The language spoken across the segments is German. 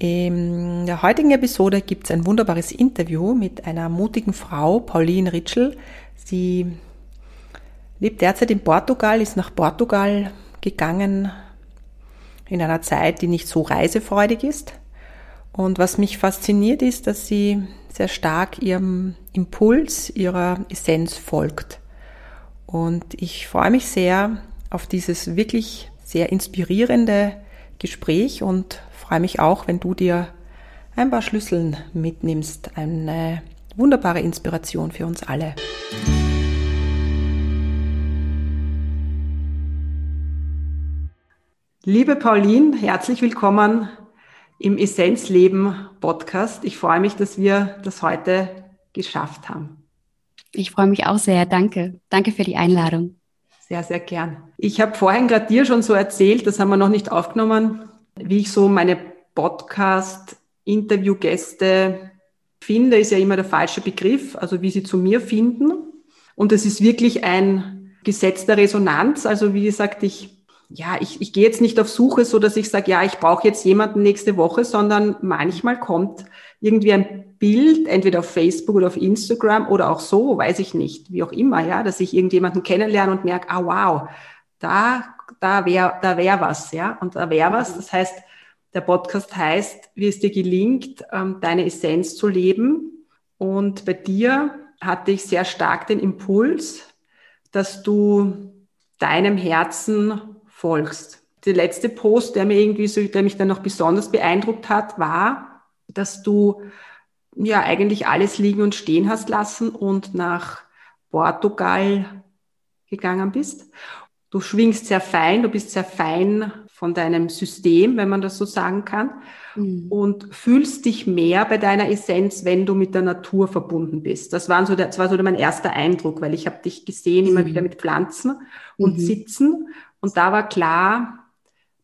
In der heutigen Episode gibt es ein wunderbares Interview mit einer mutigen Frau, Pauline Ritschel. Sie lebt derzeit in Portugal, ist nach Portugal gegangen in einer Zeit, die nicht so reisefreudig ist. Und was mich fasziniert ist, dass sie sehr stark ihrem Impuls, ihrer Essenz folgt. Und ich freue mich sehr auf dieses wirklich sehr inspirierende Gespräch und freue mich auch, wenn du dir ein paar Schlüsseln mitnimmst. Eine wunderbare Inspiration für uns alle. Liebe Pauline, herzlich willkommen im Essenzleben Podcast. Ich freue mich, dass wir das heute geschafft haben. Ich freue mich auch sehr. Danke. Danke für die Einladung. Sehr, sehr gern. Ich habe vorhin gerade dir schon so erzählt, das haben wir noch nicht aufgenommen, wie ich so meine Podcast-Interviewgäste finde, ist ja immer der falsche Begriff, also wie sie zu mir finden. Und es ist wirklich ein Gesetz der Resonanz. Also wie gesagt, ich, ja, ich, ich gehe jetzt nicht auf Suche, so dass ich sage, ja, ich brauche jetzt jemanden nächste Woche, sondern manchmal kommt irgendwie ein Bild, entweder auf Facebook oder auf Instagram oder auch so, weiß ich nicht, wie auch immer, ja, dass ich irgendjemanden kennenlerne und merke, ah, wow, da, da wäre, da wäre was, ja, und da wäre was. Das heißt, der Podcast heißt, wie es dir gelingt, ähm, deine Essenz zu leben. Und bei dir hatte ich sehr stark den Impuls, dass du deinem Herzen folgst. Der letzte Post, der mir irgendwie so, der mich dann noch besonders beeindruckt hat, war, dass du ja eigentlich alles liegen und stehen hast lassen und nach Portugal gegangen bist. Du schwingst sehr fein, du bist sehr fein von deinem System, wenn man das so sagen kann, mhm. und fühlst dich mehr bei deiner Essenz, wenn du mit der Natur verbunden bist. Das, waren so der, das war so mein erster Eindruck, weil ich habe dich gesehen mhm. immer wieder mit Pflanzen und mhm. Sitzen und da war klar,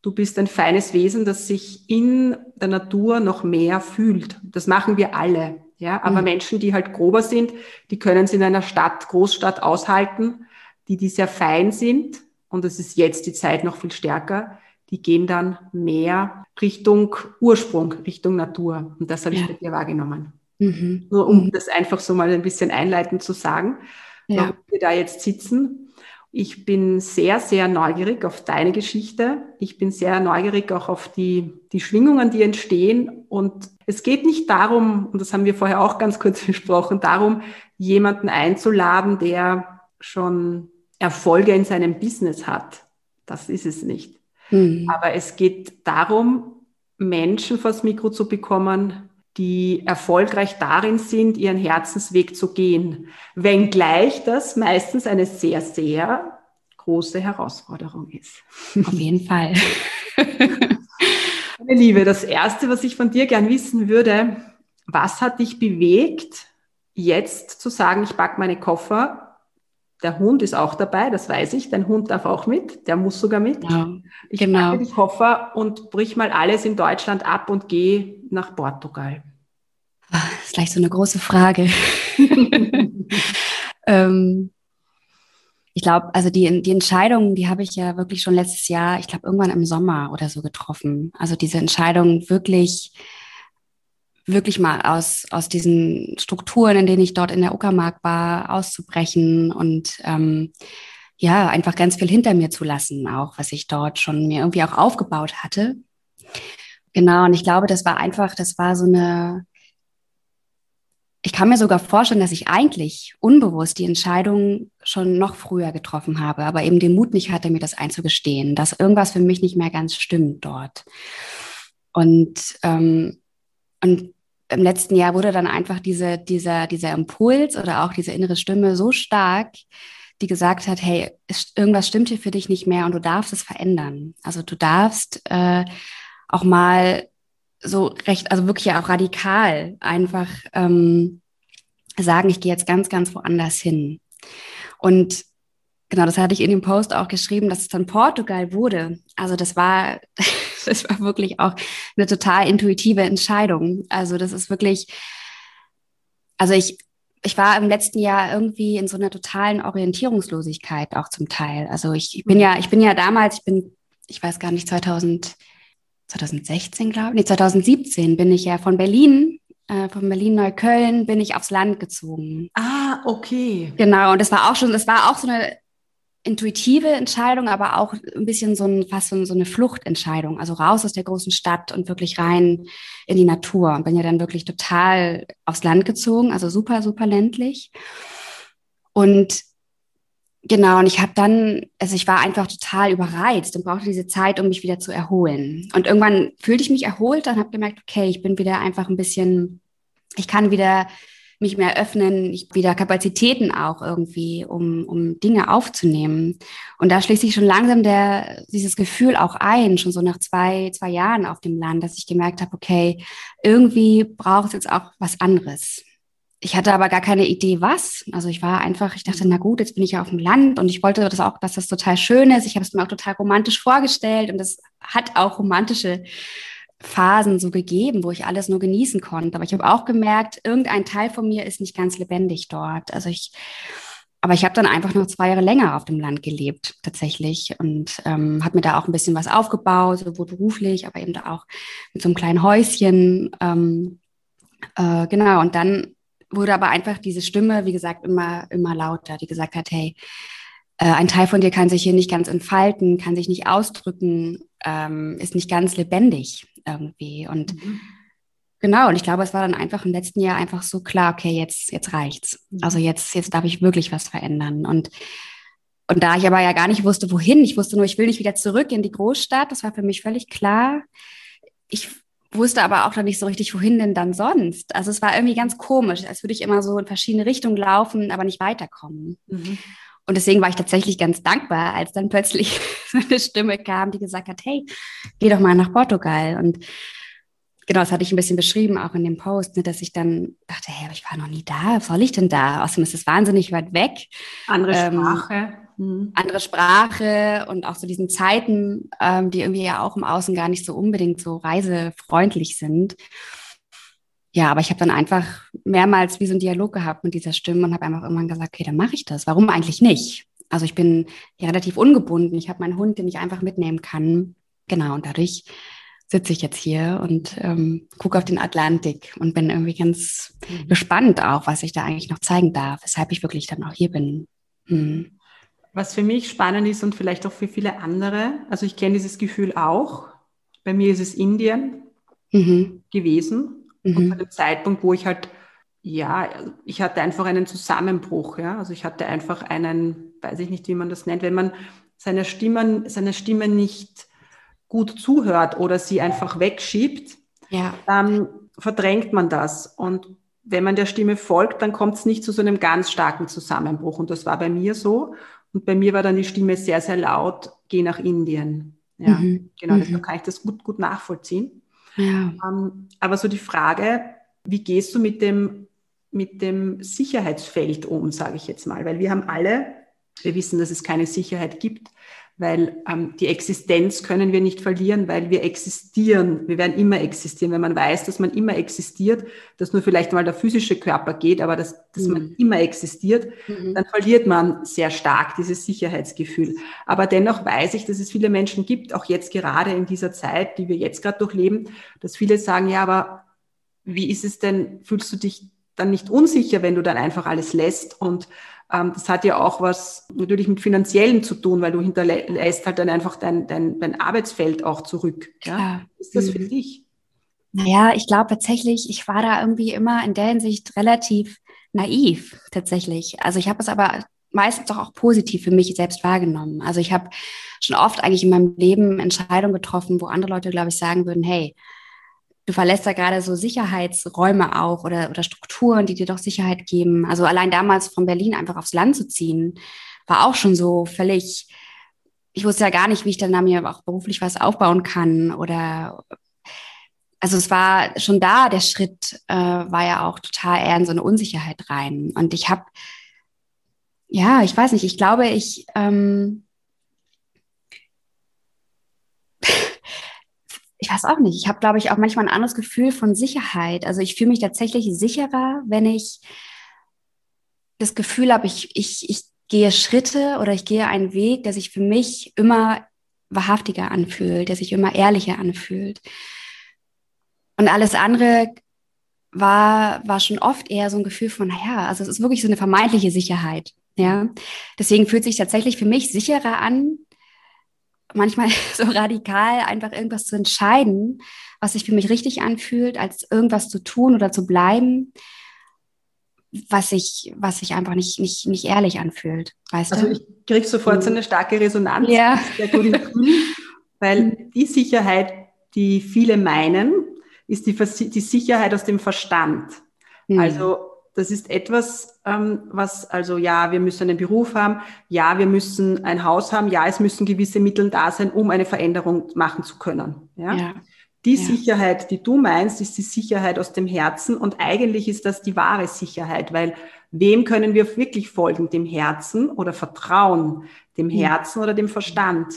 du bist ein feines Wesen, das sich in der Natur noch mehr fühlt. Das machen wir alle. Ja, aber mhm. Menschen, die halt grober sind, die können es in einer Stadt, Großstadt aushalten, die, die sehr fein sind. Und es ist jetzt die Zeit noch viel stärker die gehen dann mehr Richtung Ursprung, Richtung Natur. Und das habe ich ja. bei dir wahrgenommen. Mhm. Nur um mhm. das einfach so mal ein bisschen einleitend zu sagen, ja. warum wir da jetzt sitzen. Ich bin sehr, sehr neugierig auf deine Geschichte. Ich bin sehr neugierig auch auf die, die Schwingungen, die entstehen. Und es geht nicht darum, und das haben wir vorher auch ganz kurz besprochen, darum, jemanden einzuladen, der schon Erfolge in seinem Business hat. Das ist es nicht. Mhm. Aber es geht darum, Menschen vors Mikro zu bekommen, die erfolgreich darin sind, ihren Herzensweg zu gehen. Wenngleich das meistens eine sehr, sehr große Herausforderung ist. Auf jeden Fall. Meine Liebe, das Erste, was ich von dir gern wissen würde, was hat dich bewegt, jetzt zu sagen, ich packe meine Koffer der Hund ist auch dabei, das weiß ich. Dein Hund darf auch mit, der muss sogar mit. Ja, ich genau. packe die Koffer und brich mal alles in Deutschland ab und gehe nach Portugal. Das ist gleich so eine große Frage. ähm, ich glaube, also die, die Entscheidung, die habe ich ja wirklich schon letztes Jahr, ich glaube irgendwann im Sommer oder so getroffen. Also diese Entscheidung wirklich wirklich mal aus, aus diesen Strukturen, in denen ich dort in der Uckermark war, auszubrechen und ähm, ja, einfach ganz viel hinter mir zu lassen, auch was ich dort schon mir irgendwie auch aufgebaut hatte. Genau, und ich glaube, das war einfach, das war so eine, ich kann mir sogar vorstellen, dass ich eigentlich unbewusst die Entscheidung schon noch früher getroffen habe, aber eben den Mut nicht hatte, mir das einzugestehen, dass irgendwas für mich nicht mehr ganz stimmt dort. Und, ähm, und im letzten Jahr wurde dann einfach diese, dieser, dieser Impuls oder auch diese innere Stimme so stark, die gesagt hat, hey, irgendwas stimmt hier für dich nicht mehr und du darfst es verändern. Also du darfst äh, auch mal so recht, also wirklich auch radikal einfach ähm, sagen, ich gehe jetzt ganz, ganz woanders hin. Und genau, das hatte ich in dem Post auch geschrieben, dass es dann Portugal wurde. Also das war, das war wirklich auch eine total intuitive Entscheidung. Also das ist wirklich, also ich, ich war im letzten Jahr irgendwie in so einer totalen Orientierungslosigkeit auch zum Teil. Also ich, ich bin ja, ich bin ja damals, ich bin, ich weiß gar nicht, 2000, 2016, glaube ich, nee, 2017 bin ich ja von Berlin, äh, von Berlin-Neukölln, bin ich aufs Land gezogen. Ah, okay. Genau, und das war auch schon, das war auch so eine intuitive Entscheidung, aber auch ein bisschen so ein, fast so, eine Fluchtentscheidung. Also raus aus der großen Stadt und wirklich rein in die Natur. Bin ja dann wirklich total aufs Land gezogen, also super, super ländlich. Und Genau, und ich habe dann, also ich war einfach total überreizt und brauchte diese Zeit, um mich wieder zu erholen. Und irgendwann fühlte ich mich erholt und habe gemerkt, okay, ich bin wieder einfach ein bisschen, ich kann wieder mich mehr öffnen, ich wieder Kapazitäten auch irgendwie, um, um Dinge aufzunehmen. Und da schließt sich schon langsam der, dieses Gefühl auch ein, schon so nach zwei, zwei Jahren auf dem Land, dass ich gemerkt habe, okay, irgendwie braucht es jetzt auch was anderes ich hatte aber gar keine Idee, was. Also ich war einfach, ich dachte, na gut, jetzt bin ich ja auf dem Land und ich wollte das auch, dass das total schön ist. Ich habe es mir auch total romantisch vorgestellt und es hat auch romantische Phasen so gegeben, wo ich alles nur genießen konnte. Aber ich habe auch gemerkt, irgendein Teil von mir ist nicht ganz lebendig dort. Also ich, aber ich habe dann einfach noch zwei Jahre länger auf dem Land gelebt, tatsächlich. Und ähm, habe mir da auch ein bisschen was aufgebaut, sowohl beruflich, aber eben da auch mit so einem kleinen Häuschen. Ähm, äh, genau, und dann wurde aber einfach diese Stimme, wie gesagt, immer, immer lauter, die gesagt hat, hey, äh, ein Teil von dir kann sich hier nicht ganz entfalten, kann sich nicht ausdrücken, ähm, ist nicht ganz lebendig irgendwie. Und mhm. genau, und ich glaube, es war dann einfach im letzten Jahr einfach so klar, okay, jetzt, jetzt reicht's. Mhm. Also jetzt, jetzt darf ich wirklich was verändern. Und und da ich aber ja gar nicht wusste, wohin, ich wusste nur, ich will nicht wieder zurück in die Großstadt, das war für mich völlig klar. Ich wusste aber auch noch nicht so richtig, wohin denn dann sonst. Also es war irgendwie ganz komisch, als würde ich immer so in verschiedene Richtungen laufen, aber nicht weiterkommen. Mhm. Und deswegen war ich tatsächlich ganz dankbar, als dann plötzlich eine Stimme kam, die gesagt hat, hey, geh doch mal nach Portugal. Und genau, das hatte ich ein bisschen beschrieben, auch in dem Post, ne, dass ich dann dachte, hey, aber ich war noch nie da, was soll ich denn da? Außerdem ist es wahnsinnig weit weg. Andere ähm, Sprache. Mhm. Andere Sprache und auch so diesen Zeiten, ähm, die irgendwie ja auch im Außen gar nicht so unbedingt so reisefreundlich sind. Ja, aber ich habe dann einfach mehrmals wie so einen Dialog gehabt mit dieser Stimme und habe einfach irgendwann gesagt, okay, dann mache ich das. Warum eigentlich nicht? Also ich bin ja relativ ungebunden. Ich habe meinen Hund, den ich einfach mitnehmen kann. Genau, und dadurch sitze ich jetzt hier und ähm, gucke auf den Atlantik und bin irgendwie ganz mhm. gespannt auch, was ich da eigentlich noch zeigen darf, weshalb ich wirklich dann auch hier bin. Mhm. Was für mich spannend ist und vielleicht auch für viele andere, also ich kenne dieses Gefühl auch. Bei mir ist es Indien mhm. gewesen. Mhm. Und bei dem Zeitpunkt, wo ich halt, ja, ich hatte einfach einen Zusammenbruch, ja. Also ich hatte einfach einen, weiß ich nicht, wie man das nennt, wenn man seiner Stimme, seiner Stimme nicht gut zuhört oder sie einfach wegschiebt, ja. dann verdrängt man das. Und wenn man der Stimme folgt, dann kommt es nicht zu so einem ganz starken Zusammenbruch. Und das war bei mir so. Und bei mir war dann die Stimme sehr, sehr laut, geh nach Indien. Ja, mhm. genau, deshalb mhm. kann ich das gut, gut nachvollziehen. Ja. Ähm, aber so die Frage, wie gehst du mit dem, mit dem Sicherheitsfeld um, sage ich jetzt mal? Weil wir haben alle, wir wissen, dass es keine Sicherheit gibt, weil ähm, die Existenz können wir nicht verlieren, weil wir existieren. Wir werden immer existieren. Wenn man weiß, dass man immer existiert, dass nur vielleicht mal der physische Körper geht, aber dass, dass mhm. man immer existiert, mhm. dann verliert man sehr stark dieses Sicherheitsgefühl. Aber dennoch weiß ich, dass es viele Menschen gibt, auch jetzt gerade in dieser Zeit, die wir jetzt gerade durchleben, dass viele sagen, ja, aber wie ist es denn, fühlst du dich dann nicht unsicher, wenn du dann einfach alles lässt und das hat ja auch was natürlich mit Finanziellem zu tun, weil du hinterlässt halt dann einfach dein, dein, dein Arbeitsfeld auch zurück. Ja? Ist das mhm. für dich? Naja, ich glaube tatsächlich, ich war da irgendwie immer in der Hinsicht relativ naiv tatsächlich. Also ich habe es aber meistens doch auch positiv für mich selbst wahrgenommen. Also ich habe schon oft eigentlich in meinem Leben Entscheidungen getroffen, wo andere Leute, glaube ich, sagen würden, hey, du verlässt da gerade so Sicherheitsräume auch oder, oder Strukturen, die dir doch Sicherheit geben. Also allein damals von Berlin einfach aufs Land zu ziehen, war auch schon so völlig, ich wusste ja gar nicht, wie ich dann da mir auch beruflich was aufbauen kann oder also es war schon da, der Schritt äh, war ja auch total eher in so eine Unsicherheit rein. Und ich habe, ja, ich weiß nicht, ich glaube, ich, ähm, ich weiß auch nicht. Ich habe, glaube ich, auch manchmal ein anderes Gefühl von Sicherheit. Also ich fühle mich tatsächlich sicherer, wenn ich das Gefühl habe, ich, ich, ich gehe Schritte oder ich gehe einen Weg, der sich für mich immer wahrhaftiger anfühlt, der sich immer ehrlicher anfühlt. Und alles andere war, war schon oft eher so ein Gefühl von, naja, also es ist wirklich so eine vermeintliche Sicherheit. Ja, deswegen fühlt sich tatsächlich für mich sicherer an, manchmal so radikal einfach irgendwas zu entscheiden, was sich für mich richtig anfühlt, als irgendwas zu tun oder zu bleiben, was sich, was sich einfach nicht, nicht, nicht ehrlich anfühlt. Weißt also du? ich kriege sofort so eine starke Resonanz, ja. weil die Sicherheit, die viele meinen, ist die, die Sicherheit aus dem Verstand. Mhm. Also das ist etwas, ähm, was also ja, wir müssen einen Beruf haben, ja, wir müssen ein Haus haben, ja, es müssen gewisse Mittel da sein, um eine Veränderung machen zu können. Ja. ja. Die ja. Sicherheit, die du meinst, ist die Sicherheit aus dem Herzen und eigentlich ist das die wahre Sicherheit, weil wem können wir wirklich folgen? Dem Herzen oder vertrauen? Dem Herzen oder dem Verstand?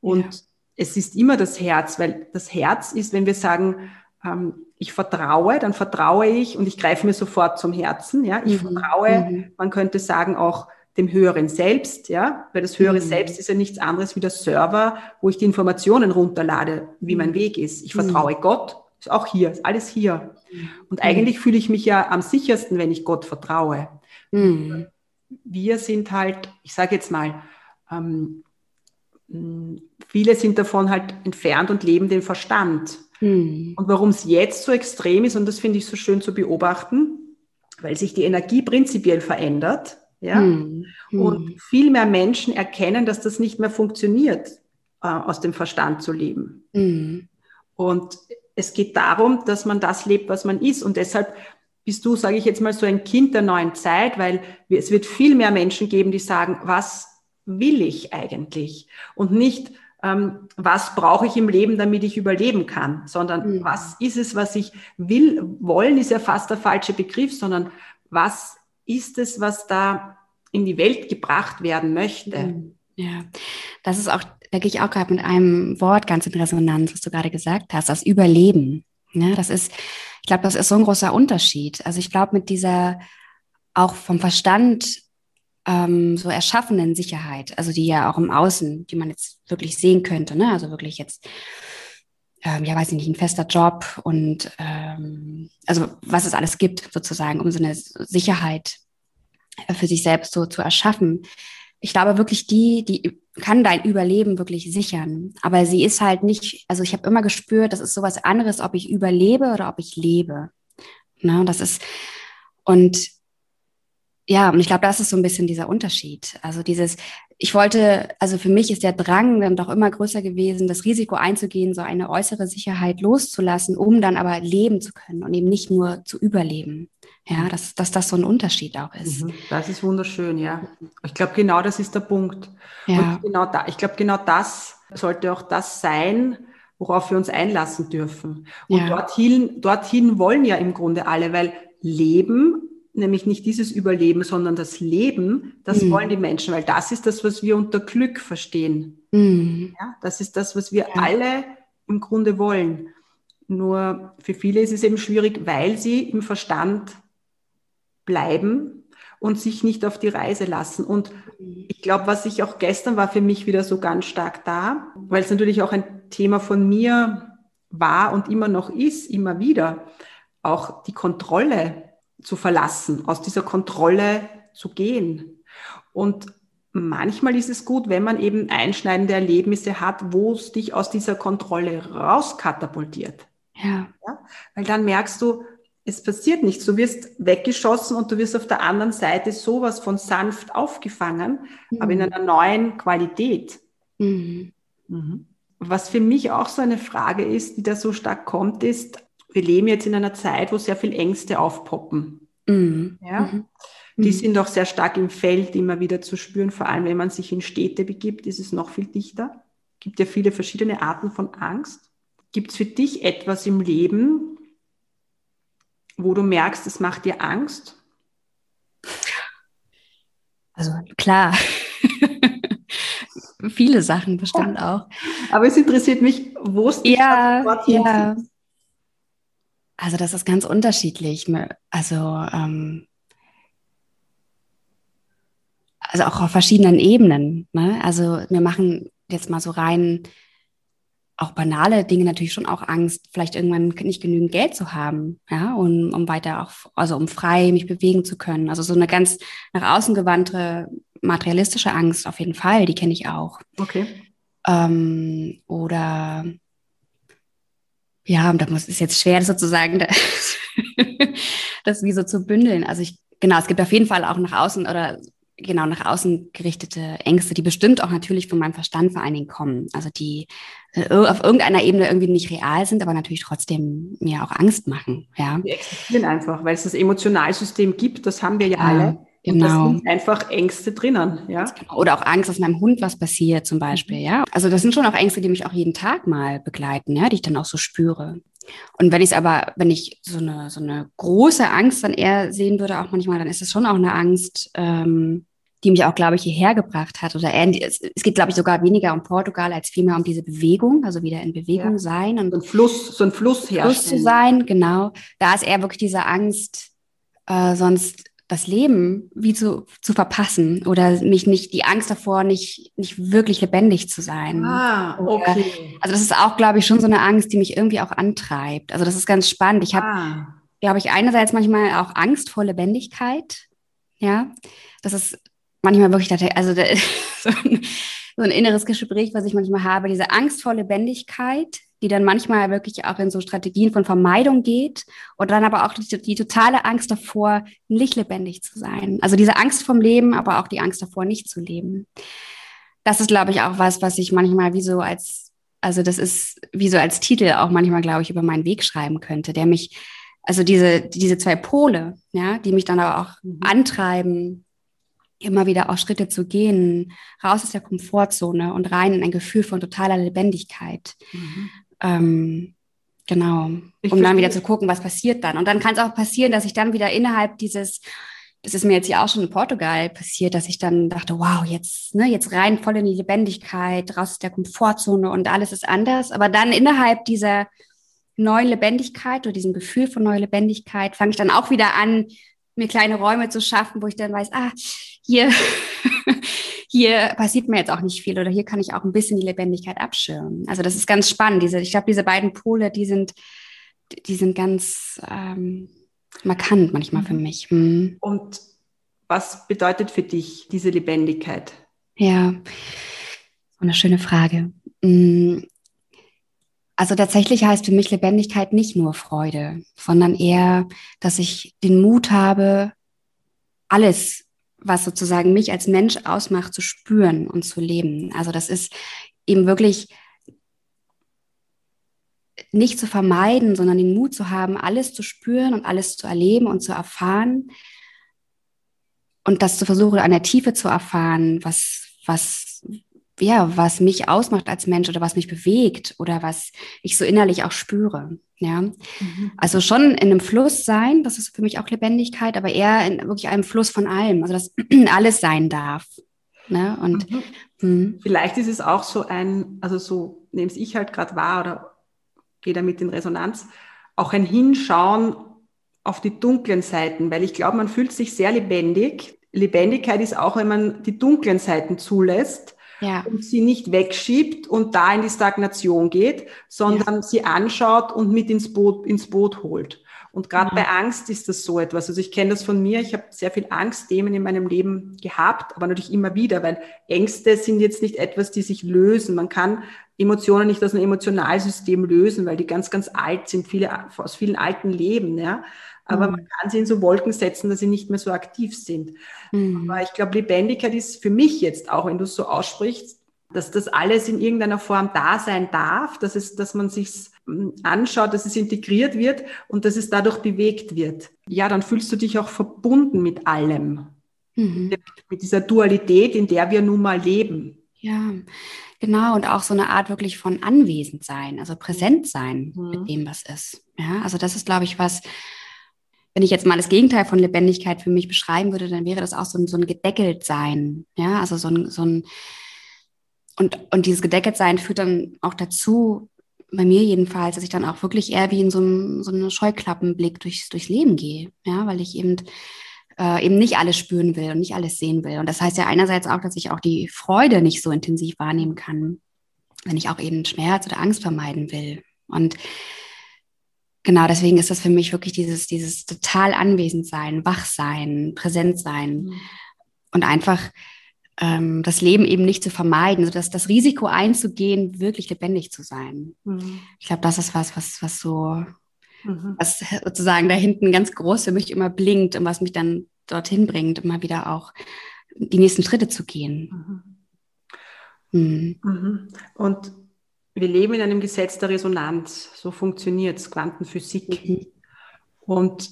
Und ja. es ist immer das Herz, weil das Herz ist, wenn wir sagen, ähm, ich vertraue, dann vertraue ich und ich greife mir sofort zum Herzen. Ja, ich mhm. vertraue. Mhm. Man könnte sagen auch dem höheren Selbst, ja, weil das höhere mhm. Selbst ist ja nichts anderes wie der Server, wo ich die Informationen runterlade, wie mein mhm. Weg ist. Ich vertraue mhm. Gott, ist auch hier, ist alles hier. Mhm. Und eigentlich fühle ich mich ja am sichersten, wenn ich Gott vertraue. Wir sind halt, ich sage jetzt mal, ähm, viele sind davon halt entfernt und leben den Verstand. Mhm. Und warum es jetzt so extrem ist, und das finde ich so schön zu beobachten, weil sich die Energie prinzipiell verändert, ja, mhm. und viel mehr Menschen erkennen, dass das nicht mehr funktioniert, äh, aus dem Verstand zu leben. Mhm. Und es geht darum, dass man das lebt, was man ist. Und deshalb bist du, sage ich jetzt mal, so ein Kind der neuen Zeit, weil es wird viel mehr Menschen geben, die sagen, was will ich eigentlich? Und nicht, ähm, was brauche ich im Leben, damit ich überleben kann, sondern mhm. was ist es, was ich will. Wollen ist ja fast der falsche Begriff, sondern was ist es, was da in die Welt gebracht werden möchte. Mhm. Ja, das ist auch, da gehe ich auch gerade mit einem Wort ganz in Resonanz, was du gerade gesagt hast, das Überleben. Ja, das ist, ich glaube, das ist so ein großer Unterschied. Also ich glaube, mit dieser auch vom Verstand ähm, so erschaffenen Sicherheit, also die ja auch im Außen, die man jetzt wirklich sehen könnte, ne? also wirklich jetzt, ähm, ja, weiß ich nicht, ein fester Job und ähm, also was es alles gibt sozusagen, um so eine Sicherheit für sich selbst so zu erschaffen. Ich glaube wirklich, die, die kann dein Überleben wirklich sichern. Aber sie ist halt nicht, also ich habe immer gespürt, das ist sowas anderes, ob ich überlebe oder ob ich lebe. Ne? Das ist, und ja, und ich glaube, das ist so ein bisschen dieser Unterschied. Also dieses, ich wollte, also für mich ist der Drang dann doch immer größer gewesen, das Risiko einzugehen, so eine äußere Sicherheit loszulassen, um dann aber leben zu können und eben nicht nur zu überleben. Ja, dass, dass das so ein Unterschied auch ist. Mhm, das ist wunderschön, ja. Ich glaube, genau das ist der Punkt. Ja. Und genau da, ich glaube, genau das sollte auch das sein, worauf wir uns einlassen dürfen. Und ja. dorthin, dorthin wollen ja im Grunde alle, weil Leben nämlich nicht dieses Überleben, sondern das Leben, das mhm. wollen die Menschen, weil das ist das, was wir unter Glück verstehen. Mhm. Ja, das ist das, was wir ja. alle im Grunde wollen. Nur für viele ist es eben schwierig, weil sie im Verstand bleiben und sich nicht auf die Reise lassen. Und mhm. ich glaube, was ich auch gestern war für mich wieder so ganz stark da, weil es natürlich auch ein Thema von mir war und immer noch ist, immer wieder, auch die Kontrolle zu verlassen, aus dieser Kontrolle zu gehen. Und manchmal ist es gut, wenn man eben einschneidende Erlebnisse hat, wo es dich aus dieser Kontrolle rauskatapultiert. Ja. ja. Weil dann merkst du, es passiert nichts. Du wirst weggeschossen und du wirst auf der anderen Seite sowas von sanft aufgefangen, mhm. aber in einer neuen Qualität. Mhm. Mhm. Was für mich auch so eine Frage ist, die da so stark kommt, ist, wir leben jetzt in einer Zeit, wo sehr viel Ängste aufpoppen. Mhm. Ja? Mhm. Die mhm. sind auch sehr stark im Feld immer wieder zu spüren, vor allem wenn man sich in Städte begibt, ist es noch viel dichter. Es gibt ja viele verschiedene Arten von Angst. Gibt es für dich etwas im Leben, wo du merkst, es macht dir Angst? Also klar. Viele Sachen bestimmt ja. auch. Aber es interessiert mich, wo es ja, ja. Also das ist ganz unterschiedlich. Also ähm, also auch auf verschiedenen Ebenen. Ne? Also wir machen jetzt mal so rein auch banale Dinge natürlich schon auch Angst, vielleicht irgendwann nicht genügend Geld zu haben, ja, und um weiter auch, also um frei mich bewegen zu können. Also so eine ganz nach außen gewandte materialistische Angst auf jeden Fall, die kenne ich auch. Okay. Ähm, oder ja, und da muss es jetzt schwer sozusagen, das, das wie so zu bündeln. Also ich, genau, es gibt auf jeden Fall auch nach außen oder genau nach außen gerichtete Ängste, die bestimmt auch natürlich von meinem Verstand vor allen Dingen kommen. Also die äh, auf irgendeiner Ebene irgendwie nicht real sind, aber natürlich trotzdem mir auch Angst machen. Ja. Die existieren einfach, weil es das Emotionalsystem gibt, das haben wir ja, ja alle. Genau. Und da sind einfach Ängste drinnen, ja. Genau. Oder auch Angst, dass meinem Hund was passiert, zum Beispiel, ja. Also das sind schon auch Ängste, die mich auch jeden Tag mal begleiten, ja, die ich dann auch so spüre. Und wenn ich es aber, wenn ich so eine, so eine große Angst dann eher sehen würde, auch manchmal, dann ist es schon auch eine Angst, ähm, die mich auch, glaube ich, hierher gebracht hat. Oder eher, es, es geht, glaube ich, sogar weniger um Portugal als vielmehr um diese Bewegung, also wieder in Bewegung ja. sein und so ein Fluss, so ein Fluss herstellen. Fluss zu sein, genau. Da ist eher wirklich diese Angst, äh, sonst das Leben wie zu, zu verpassen oder mich nicht, die Angst davor, nicht, nicht wirklich lebendig zu sein. Ah, okay. Also das ist auch, glaube ich, schon so eine Angst, die mich irgendwie auch antreibt. Also das ist ganz spannend. Ich habe, ah. glaube ich, einerseits manchmal auch Angst vor Lebendigkeit. Ja, das ist manchmal wirklich, also so ein, so ein inneres Gespräch, was ich manchmal habe, diese Angst vor Lebendigkeit, die dann manchmal wirklich auch in so Strategien von Vermeidung geht und dann aber auch die, die, totale Angst davor, nicht lebendig zu sein. Also diese Angst vom Leben, aber auch die Angst davor, nicht zu leben. Das ist, glaube ich, auch was, was ich manchmal wie so als, also das ist wie so als Titel auch manchmal, glaube ich, über meinen Weg schreiben könnte, der mich, also diese, diese zwei Pole, ja, die mich dann aber auch mhm. antreiben, immer wieder auch Schritte zu gehen, raus aus der Komfortzone und rein in ein Gefühl von totaler Lebendigkeit. Mhm. Ähm, genau. Ich um dann wieder zu gucken, was passiert dann. Und dann kann es auch passieren, dass ich dann wieder innerhalb dieses, das ist mir jetzt ja auch schon in Portugal passiert, dass ich dann dachte, wow, jetzt, ne, jetzt rein voll in die Lebendigkeit, raus aus der Komfortzone und alles ist anders. Aber dann innerhalb dieser neuen Lebendigkeit oder diesem Gefühl von neuer Lebendigkeit fange ich dann auch wieder an, mir kleine Räume zu schaffen, wo ich dann weiß, ah, hier, hier passiert mir jetzt auch nicht viel oder hier kann ich auch ein bisschen die Lebendigkeit abschirmen. Also das ist ganz spannend. Diese, ich glaube, diese beiden Pole, die sind, die sind ganz ähm, markant manchmal für mhm. mich. Hm. Und was bedeutet für dich diese Lebendigkeit? Ja, eine schöne Frage. Also tatsächlich heißt für mich Lebendigkeit nicht nur Freude, sondern eher, dass ich den Mut habe, alles was sozusagen mich als Mensch ausmacht, zu spüren und zu leben. Also das ist eben wirklich nicht zu vermeiden, sondern den Mut zu haben, alles zu spüren und alles zu erleben und zu erfahren und das zu versuchen, an der Tiefe zu erfahren, was, was, ja, was mich ausmacht als Mensch oder was mich bewegt oder was ich so innerlich auch spüre. Ja, mhm. also schon in einem Fluss sein, das ist für mich auch Lebendigkeit, aber eher in wirklich einem Fluss von allem, also dass alles sein darf. Ne? Und mhm. Hm. vielleicht ist es auch so ein, also so nehme ich halt gerade wahr oder gehe damit in Resonanz, auch ein Hinschauen auf die dunklen Seiten, weil ich glaube, man fühlt sich sehr lebendig. Lebendigkeit ist auch, wenn man die dunklen Seiten zulässt ja. und sie nicht wegschiebt und da in die Stagnation geht, sondern ja. sie anschaut und mit ins Boot, ins Boot holt. Und gerade mhm. bei Angst ist das so etwas. Also ich kenne das von mir. Ich habe sehr viel Angstthemen in meinem Leben gehabt, aber natürlich immer wieder, weil Ängste sind jetzt nicht etwas, die sich lösen. Man kann Emotionen nicht aus einem Emotionalsystem lösen, weil die ganz, ganz alt sind, viele, aus vielen alten Leben, ja. Aber mhm. man kann sie in so Wolken setzen, dass sie nicht mehr so aktiv sind. Mhm. Aber ich glaube, Lebendigkeit ist für mich jetzt auch, wenn du es so aussprichst, dass das alles in irgendeiner Form da sein darf, dass es, dass man sich hm, anschaut, dass es integriert wird und dass es dadurch bewegt wird. Ja, dann fühlst du dich auch verbunden mit allem. Mhm. Mit dieser Dualität, in der wir nun mal leben. Ja, genau. Und auch so eine Art wirklich von anwesend sein, also präsent sein mhm. mit dem, was ist. Ja, also das ist, glaube ich, was, wenn ich jetzt mal das Gegenteil von Lebendigkeit für mich beschreiben würde, dann wäre das auch so ein, so ein gedeckelt sein. Ja, also so ein, so ein und, und dieses Gedeckeltsein führt dann auch dazu, bei mir jedenfalls, dass ich dann auch wirklich eher wie in so, einem, so einem Scheuklappenblick durchs, durchs Leben gehe, ja, weil ich eben äh, eben nicht alles spüren will und nicht alles sehen will. Und das heißt ja einerseits auch, dass ich auch die Freude nicht so intensiv wahrnehmen kann, wenn ich auch eben Schmerz oder Angst vermeiden will. Und genau deswegen ist das für mich wirklich dieses, dieses total anwesend sein, wach sein, präsent sein mhm. und einfach ähm, das Leben eben nicht zu vermeiden, also das, Risiko einzugehen, wirklich lebendig zu sein. Mhm. Ich glaube, das ist was, was, was so, mhm. was sozusagen da hinten ganz groß für mich immer blinkt und was mich dann dorthin bringt, immer wieder auch die nächsten Schritte zu gehen. Mhm. mhm. mhm. Und wir leben in einem Gesetz der Resonanz. So funktioniert es, Quantenphysik. Mhm. Und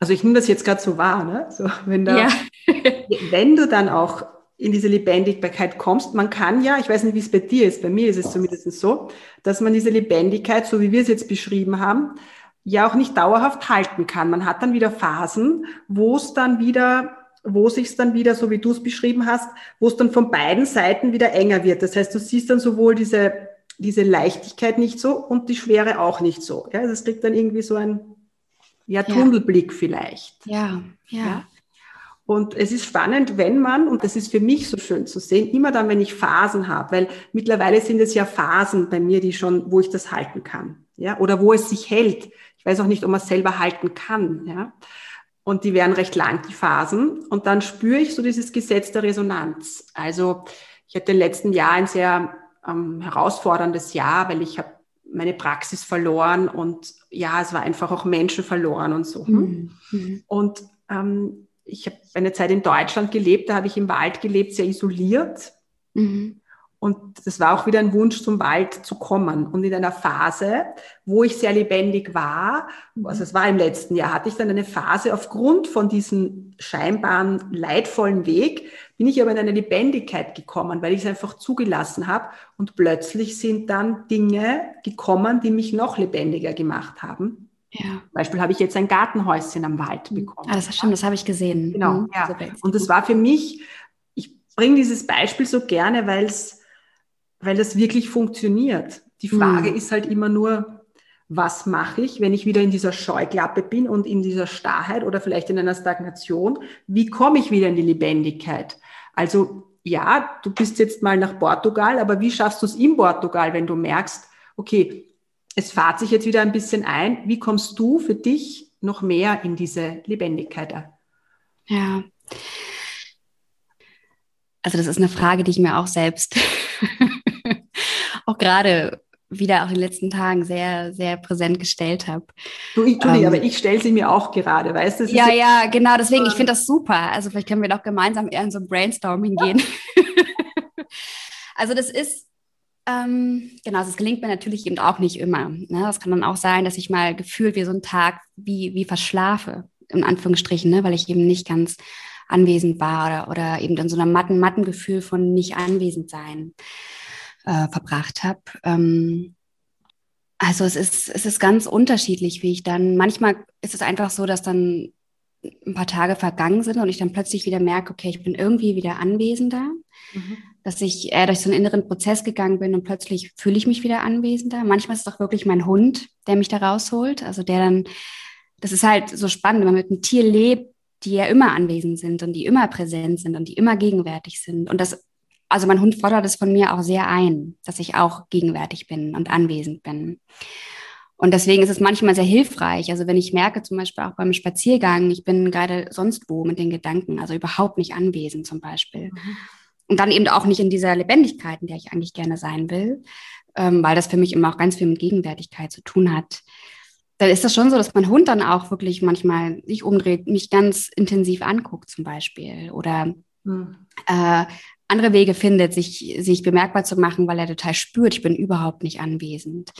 also ich nehme das jetzt gerade so wahr, ne? So, wenn, da, ja. wenn du dann auch in diese Lebendigkeit kommst, man kann ja, ich weiß nicht, wie es bei dir ist, bei mir ist es zumindest so, dass man diese Lebendigkeit, so wie wir es jetzt beschrieben haben, ja auch nicht dauerhaft halten kann. Man hat dann wieder Phasen, wo es dann wieder wo sich dann wieder, so wie du es beschrieben hast, wo es dann von beiden Seiten wieder enger wird. Das heißt, du siehst dann sowohl diese, diese Leichtigkeit nicht so und die Schwere auch nicht so. Ja, das kriegt dann irgendwie so ein ja, Tunnelblick vielleicht. Ja, ja, ja. Und es ist spannend, wenn man, und das ist für mich so schön zu sehen, immer dann, wenn ich Phasen habe, weil mittlerweile sind es ja Phasen bei mir, die schon, wo ich das halten kann, ja, oder wo es sich hält. Ich weiß auch nicht, ob man es selber halten kann, ja. Und die werden recht lang, die Phasen. Und dann spüre ich so dieses Gesetz der Resonanz. Also ich hatte im letzten Jahr ein sehr ähm, herausforderndes Jahr, weil ich habe meine Praxis verloren und ja, es war einfach auch Menschen verloren und so. Mhm. mhm. Und ähm, ich habe eine Zeit in Deutschland gelebt, da habe ich im Wald gelebt, sehr isoliert. Mhm. Und das war auch wieder ein Wunsch, zum Wald zu kommen. Und in einer Phase, wo ich sehr lebendig war, also es war im letzten Jahr, hatte ich dann eine Phase aufgrund von diesem scheinbaren leidvollen Weg, bin ich aber in eine Lebendigkeit gekommen, weil ich es einfach zugelassen habe. Und plötzlich sind dann Dinge gekommen, die mich noch lebendiger gemacht haben. Ja. Zum Beispiel habe ich jetzt ein Gartenhäuschen am Wald bekommen. Ah, das ist schön, das habe ich gesehen. Genau. Mhm. Ja. Und das war für mich, ich bringe dieses Beispiel so gerne, weil es weil das wirklich funktioniert. Die Frage mhm. ist halt immer nur, was mache ich, wenn ich wieder in dieser Scheuklappe bin und in dieser Starrheit oder vielleicht in einer Stagnation? Wie komme ich wieder in die Lebendigkeit? Also ja, du bist jetzt mal nach Portugal, aber wie schaffst du es in Portugal, wenn du merkst, okay, es fahrt sich jetzt wieder ein bisschen ein. Wie kommst du für dich noch mehr in diese Lebendigkeit? Ja. Also das ist eine Frage, die ich mir auch selbst auch gerade wieder auch in den letzten Tagen sehr, sehr präsent gestellt habe. Du, ich, ähm, aber ich stelle sie mir auch gerade, weißt du? Ja, so, ja, genau, deswegen, ich finde das super. Also vielleicht können wir doch gemeinsam eher in so ein Brainstorming gehen. also das ist, ähm, genau, also es gelingt mir natürlich eben auch nicht immer. Ne? Das kann dann auch sein, dass ich mal gefühlt wie so einen Tag wie, wie verschlafe, in Anführungsstrichen, ne? weil ich eben nicht ganz anwesend war oder, oder eben in so einem matten, matten Gefühl von nicht anwesend sein äh, verbracht habe. Ähm, also es ist, es ist ganz unterschiedlich, wie ich dann, manchmal ist es einfach so, dass dann ein paar Tage vergangen sind und ich dann plötzlich wieder merke, okay, ich bin irgendwie wieder anwesender, mhm. dass ich eher durch so einen inneren Prozess gegangen bin und plötzlich fühle ich mich wieder anwesender. Manchmal ist es auch wirklich mein Hund, der mich da rausholt, also der dann, das ist halt so spannend, wenn man mit einem Tier lebt, die ja immer anwesend sind und die immer präsent sind und die immer gegenwärtig sind und das also mein Hund fordert es von mir auch sehr ein, dass ich auch gegenwärtig bin und anwesend bin. Und deswegen ist es manchmal sehr hilfreich. Also wenn ich merke, zum Beispiel auch beim Spaziergang, ich bin gerade sonst wo mit den Gedanken, also überhaupt nicht anwesend zum Beispiel. Mhm. Und dann eben auch nicht in dieser Lebendigkeit, in der ich eigentlich gerne sein will, ähm, weil das für mich immer auch ganz viel mit Gegenwärtigkeit zu tun hat. Dann ist das schon so, dass mein Hund dann auch wirklich manchmal sich umdreht, mich ganz intensiv anguckt zum Beispiel oder mhm. äh, andere Wege findet, sich, sich bemerkbar zu machen, weil er total spürt, ich bin überhaupt nicht anwesend.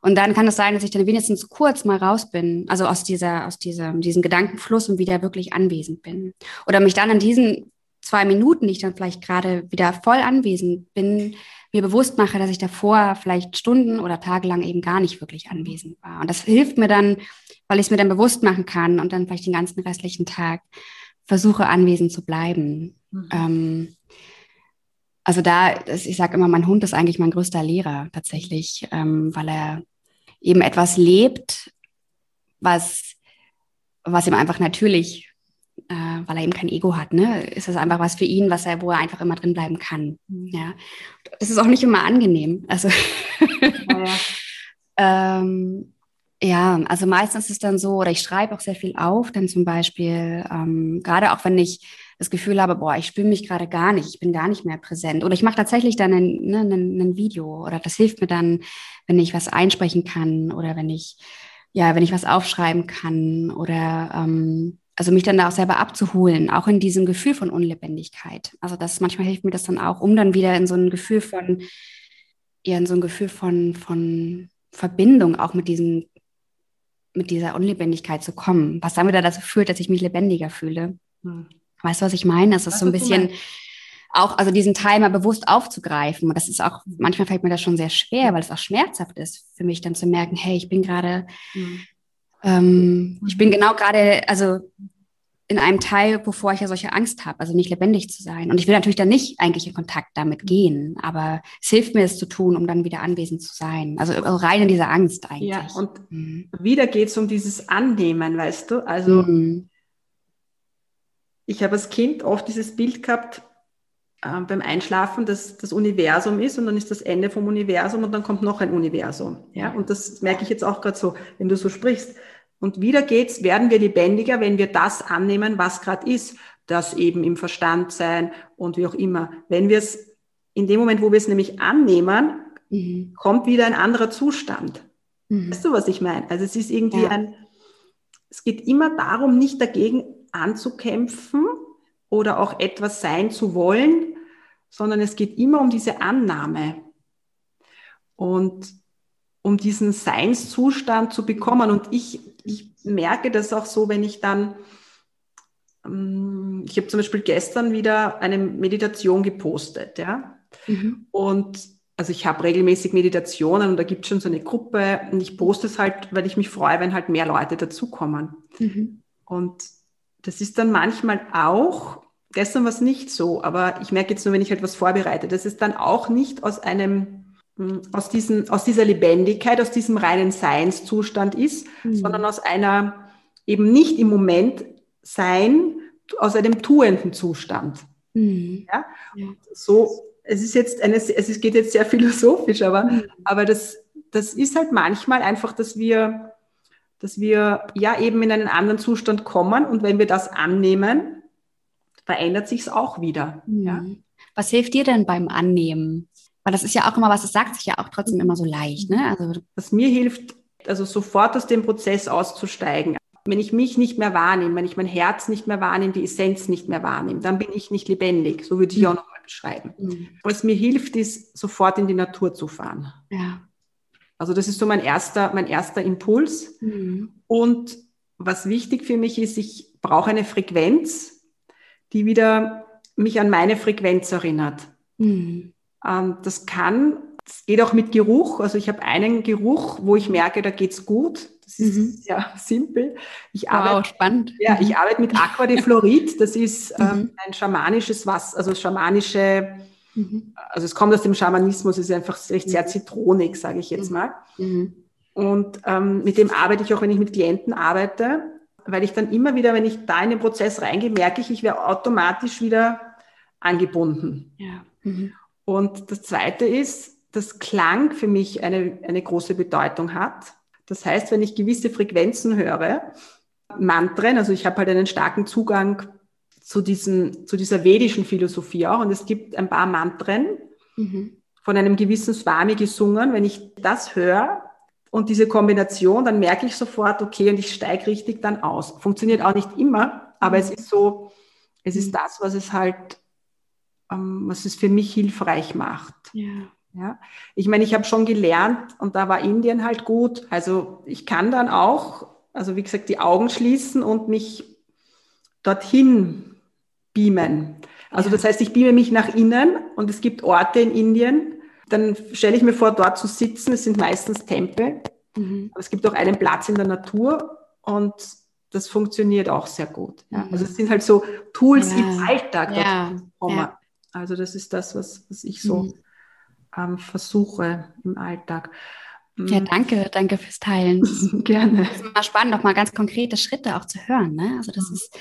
Und dann kann es sein, dass ich dann wenigstens kurz mal raus bin, also aus dieser, aus diesem, diesem Gedankenfluss und wieder wirklich anwesend bin. Oder mich dann in diesen zwei Minuten, die ich dann vielleicht gerade wieder voll anwesend bin, mir bewusst mache, dass ich davor vielleicht Stunden oder Tage lang eben gar nicht wirklich anwesend war. Und das hilft mir dann, weil ich es mir dann bewusst machen kann und dann vielleicht den ganzen restlichen Tag versuche anwesend zu bleiben. Mhm. Ähm, also da, ich sage immer, mein Hund ist eigentlich mein größter Lehrer tatsächlich, ähm, weil er eben etwas lebt, was, was ihm einfach natürlich, äh, weil er eben kein Ego hat, ne, ist das einfach was für ihn, was er, wo er einfach immer drin bleiben kann. Mhm. Ja, das ist auch nicht immer angenehm. Also ja, ja. ähm, ja, also meistens ist es dann so, oder ich schreibe auch sehr viel auf, dann zum Beispiel, ähm, gerade auch wenn ich das Gefühl habe, boah, ich spüre mich gerade gar nicht, ich bin gar nicht mehr präsent. Oder ich mache tatsächlich dann ein, ne, ein, ein, Video oder das hilft mir dann, wenn ich was einsprechen kann oder wenn ich, ja, wenn ich was aufschreiben kann oder ähm, also mich dann da auch selber abzuholen, auch in diesem Gefühl von Unlebendigkeit. Also das manchmal hilft mir das dann auch, um dann wieder in so ein Gefühl von, eher in so ein Gefühl von, von Verbindung auch mit diesem, mit dieser Unlebendigkeit zu kommen, was dann wieder dazu führt, dass ich mich lebendiger fühle. Hm. Weißt du, was ich meine? Das ist so ein bisschen auch, also diesen Teil mal bewusst aufzugreifen. Und das ist auch, manchmal fällt mir das schon sehr schwer, weil es auch schmerzhaft ist für mich dann zu merken, hey, ich bin gerade, mhm. ähm, ich bin genau gerade, also in einem Teil, wovor ich ja solche Angst habe, also nicht lebendig zu sein. Und ich will natürlich dann nicht eigentlich in Kontakt damit gehen, aber es hilft mir, es zu tun, um dann wieder anwesend zu sein. Also rein in dieser Angst eigentlich. Ja, und mhm. wieder geht es um dieses Annehmen, weißt du? Also mhm ich habe als Kind oft dieses Bild gehabt, äh, beim Einschlafen, dass das Universum ist und dann ist das Ende vom Universum und dann kommt noch ein Universum. Ja, und das merke ich jetzt auch gerade so, wenn du so sprichst. Und wieder geht's, werden wir lebendiger, wenn wir das annehmen, was gerade ist, das eben im Verstand sein und wie auch immer. Wenn wir es in dem Moment, wo wir es nämlich annehmen, mhm. kommt wieder ein anderer Zustand. Mhm. Weißt du, was ich meine? Also es ist irgendwie ja. ein, es geht immer darum, nicht dagegen anzukämpfen oder auch etwas sein zu wollen, sondern es geht immer um diese Annahme und um diesen Seinszustand zu bekommen. Und ich, ich merke das auch so, wenn ich dann, ähm, ich habe zum Beispiel gestern wieder eine Meditation gepostet, ja. Mhm. Und also ich habe regelmäßig Meditationen und da gibt es schon so eine Gruppe und ich poste es halt, weil ich mich freue, wenn halt mehr Leute dazukommen. Mhm. Und das ist dann manchmal auch, gestern war es nicht so, aber ich merke jetzt nur, wenn ich etwas vorbereite, dass es dann auch nicht aus einem, hm, aus, diesen, aus dieser Lebendigkeit, aus diesem reinen Seinszustand ist, mhm. sondern aus einer eben nicht im Moment sein, aus einem tuenden Zustand. Mhm. Ja? ja? So, es ist jetzt eine, es geht jetzt sehr philosophisch, aber, mhm. aber das, das ist halt manchmal einfach, dass wir dass wir ja eben in einen anderen Zustand kommen und wenn wir das annehmen, verändert sich es auch wieder. Mhm. Ja. Was hilft dir denn beim Annehmen? Weil das ist ja auch immer was, das sagt sich ja auch trotzdem immer so leicht. Ne? Also, was mir hilft, also sofort aus dem Prozess auszusteigen. Wenn ich mich nicht mehr wahrnehme, wenn ich mein Herz nicht mehr wahrnehme, die Essenz nicht mehr wahrnehme, dann bin ich nicht lebendig. So würde ich mhm. auch nochmal beschreiben. Mhm. Was mir hilft, ist, sofort in die Natur zu fahren. Ja. Also das ist so mein erster, mein erster Impuls. Mhm. Und was wichtig für mich ist, ich brauche eine Frequenz, die wieder mich an meine Frequenz erinnert. Mhm. Ähm, das kann, das geht auch mit Geruch. Also ich habe einen Geruch, wo ich merke, da geht's gut. Das ist mhm. sehr simpel. Ich arbeite, wow, spannend. Ja, ich arbeite mit Aqua de Florid. Das ist ähm, mhm. ein schamanisches Wasser, also schamanische Mhm. Also es kommt aus dem Schamanismus, es ist einfach recht sehr mhm. zitronig, sage ich jetzt mhm. mal. Mhm. Und ähm, mit dem arbeite ich auch, wenn ich mit Klienten arbeite, weil ich dann immer wieder, wenn ich da in den Prozess reingehe, merke ich, ich werde automatisch wieder angebunden. Ja. Mhm. Und das Zweite ist, dass Klang für mich eine, eine große Bedeutung hat. Das heißt, wenn ich gewisse Frequenzen höre, Mantren, also ich habe halt einen starken Zugang zu, diesen, zu dieser vedischen Philosophie auch und es gibt ein paar Mantren mhm. von einem gewissen Swami gesungen. Wenn ich das höre und diese Kombination, dann merke ich sofort, okay, und ich steige richtig dann aus. Funktioniert auch nicht immer, aber mhm. es ist so, es ist das, was es halt, ähm, was es für mich hilfreich macht. Ja. Ja, ich meine, ich habe schon gelernt und da war Indien halt gut. Also ich kann dann auch, also wie gesagt, die Augen schließen und mich dorthin beamen. Also das heißt, ich beame mich nach innen und es gibt Orte in Indien, dann stelle ich mir vor, dort zu sitzen. Es sind meistens Tempel, mhm. aber es gibt auch einen Platz in der Natur und das funktioniert auch sehr gut. Ja. Mhm. Also es sind halt so Tools ja. im Alltag, ja. ja. Also das ist das, was, was ich so mhm ähm, versuche im Alltag. Ja, mm. danke, danke fürs Teilen. Gerne. Es ist immer spannend, nochmal ganz konkrete Schritte auch zu hören. Ne? Also das mhm. ist,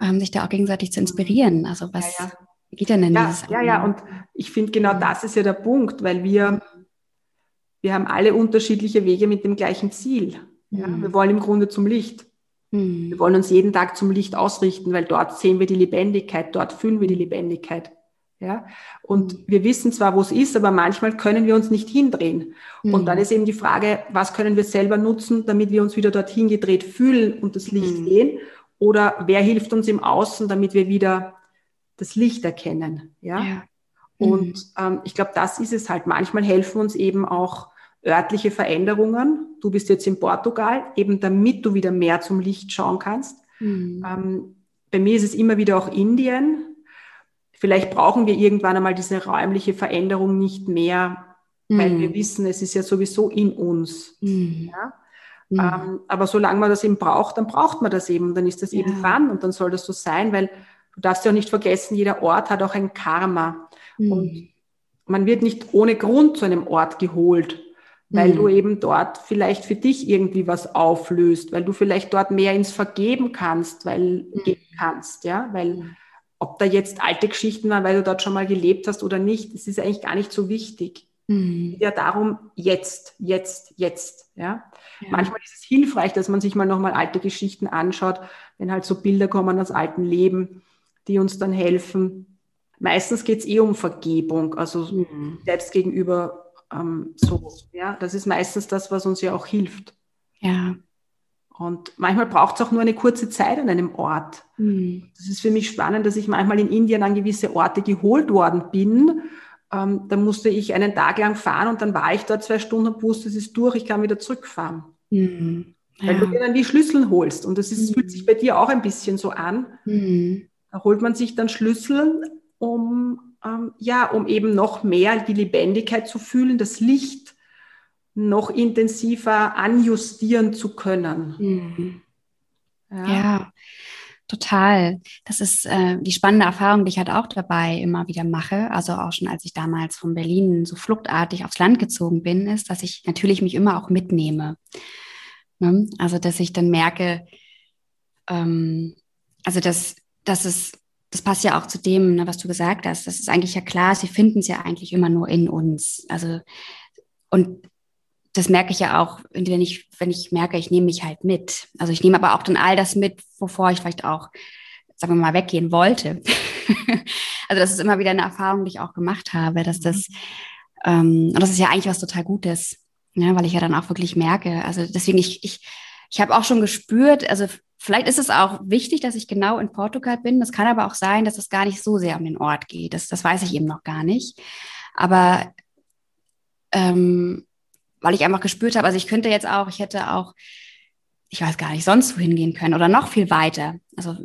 ähm, sich da auch gegenseitig zu inspirieren. Also was ja, ja. geht denn in ja, dieses? Ja, ja, und ich finde genau mhm. das ist ja der Punkt, weil wir, wir haben alle unterschiedliche Wege mit dem gleichen Ziel. Ja? Mhm. Wir wollen im Grunde zum Licht. Mhm. Wir wollen uns jeden Tag zum Licht ausrichten, weil dort sehen wir die Lebendigkeit, dort fühlen wir die Lebendigkeit. Ja? Und mhm. wir wissen zwar, wo es ist, aber manchmal können wir uns nicht hindrehen. Mhm. Und dann ist eben die Frage, was können wir selber nutzen, damit wir uns wieder dorthin gedreht fühlen und das Licht mhm. sehen? Oder wer hilft uns im Außen, damit wir wieder das Licht erkennen? Ja. ja. Und mhm. ähm, ich glaube, das ist es halt. Manchmal helfen uns eben auch örtliche Veränderungen. Du bist jetzt in Portugal, eben damit du wieder mehr zum Licht schauen kannst. Mhm. Ähm, bei mir ist es immer wieder auch Indien, Vielleicht brauchen wir irgendwann einmal diese räumliche Veränderung nicht mehr, weil wir mhm. wissen, es ist ja sowieso in uns. Mhm. Ja? Mhm. Ähm, aber solange man das eben braucht, dann braucht man das eben. Dann ist das ja. eben dran und dann soll das so sein, weil du darfst ja auch nicht vergessen, jeder Ort hat auch ein Karma. Mhm. Und man wird nicht ohne Grund zu einem Ort geholt, weil du mhm. eben dort vielleicht für dich irgendwie was auflöst, weil du vielleicht dort mehr ins Vergeben kannst, weil mhm. geben kannst, ja, weil ob da jetzt alte Geschichten waren, weil du dort schon mal gelebt hast oder nicht, das ist eigentlich gar nicht so wichtig. Mhm. Ja, darum jetzt, jetzt, jetzt. Ja? Manchmal ist es hilfreich, dass man sich mal nochmal alte Geschichten anschaut, wenn halt so Bilder kommen aus alten Leben, die uns dann helfen. Meistens geht es eh um Vergebung, also mhm. selbst gegenüber ähm, so. Ja, das ist meistens das, was uns ja auch hilft. Ja. Und manchmal braucht es auch nur eine kurze Zeit an einem Ort. Mhm. Das ist für mich spannend, dass ich manchmal in Indien an gewisse Orte geholt worden bin. Ähm, da musste ich einen Tag lang fahren und dann war ich da zwei Stunden und wusste, es ist durch, ich kann wieder zurückfahren. Mhm. Ja. Weil du dir dann die Schlüssel holst. Und das ist, mhm. fühlt sich bei dir auch ein bisschen so an. Mhm. Da holt man sich dann Schlüssel, um, ähm, ja, um eben noch mehr die Lebendigkeit zu fühlen, das Licht noch intensiver anjustieren zu können. Mhm. Ja. ja. Total. Das ist äh, die spannende Erfahrung, die ich halt auch dabei immer wieder mache. Also auch schon, als ich damals von Berlin so fluchtartig aufs Land gezogen bin, ist, dass ich natürlich mich immer auch mitnehme. Ne? Also, dass ich dann merke, ähm, also dass, dass es das passt ja auch zu dem, ne, was du gesagt hast. Das ist eigentlich ja klar, sie finden es ja eigentlich immer nur in uns. Also, und das merke ich ja auch, wenn ich, wenn ich merke, ich nehme mich halt mit. Also ich nehme aber auch dann all das mit, wovor ich vielleicht auch, sagen wir mal, weggehen wollte. also das ist immer wieder eine Erfahrung, die ich auch gemacht habe, dass das, ähm, und das ist ja eigentlich was total Gutes, ne, weil ich ja dann auch wirklich merke. Also deswegen, ich, ich, ich habe auch schon gespürt, also vielleicht ist es auch wichtig, dass ich genau in Portugal bin. Das kann aber auch sein, dass es gar nicht so sehr um den Ort geht. Das, das weiß ich eben noch gar nicht. Aber ähm, weil ich einfach gespürt habe, also ich könnte jetzt auch, ich hätte auch, ich weiß gar nicht, sonst wohin gehen können oder noch viel weiter. Also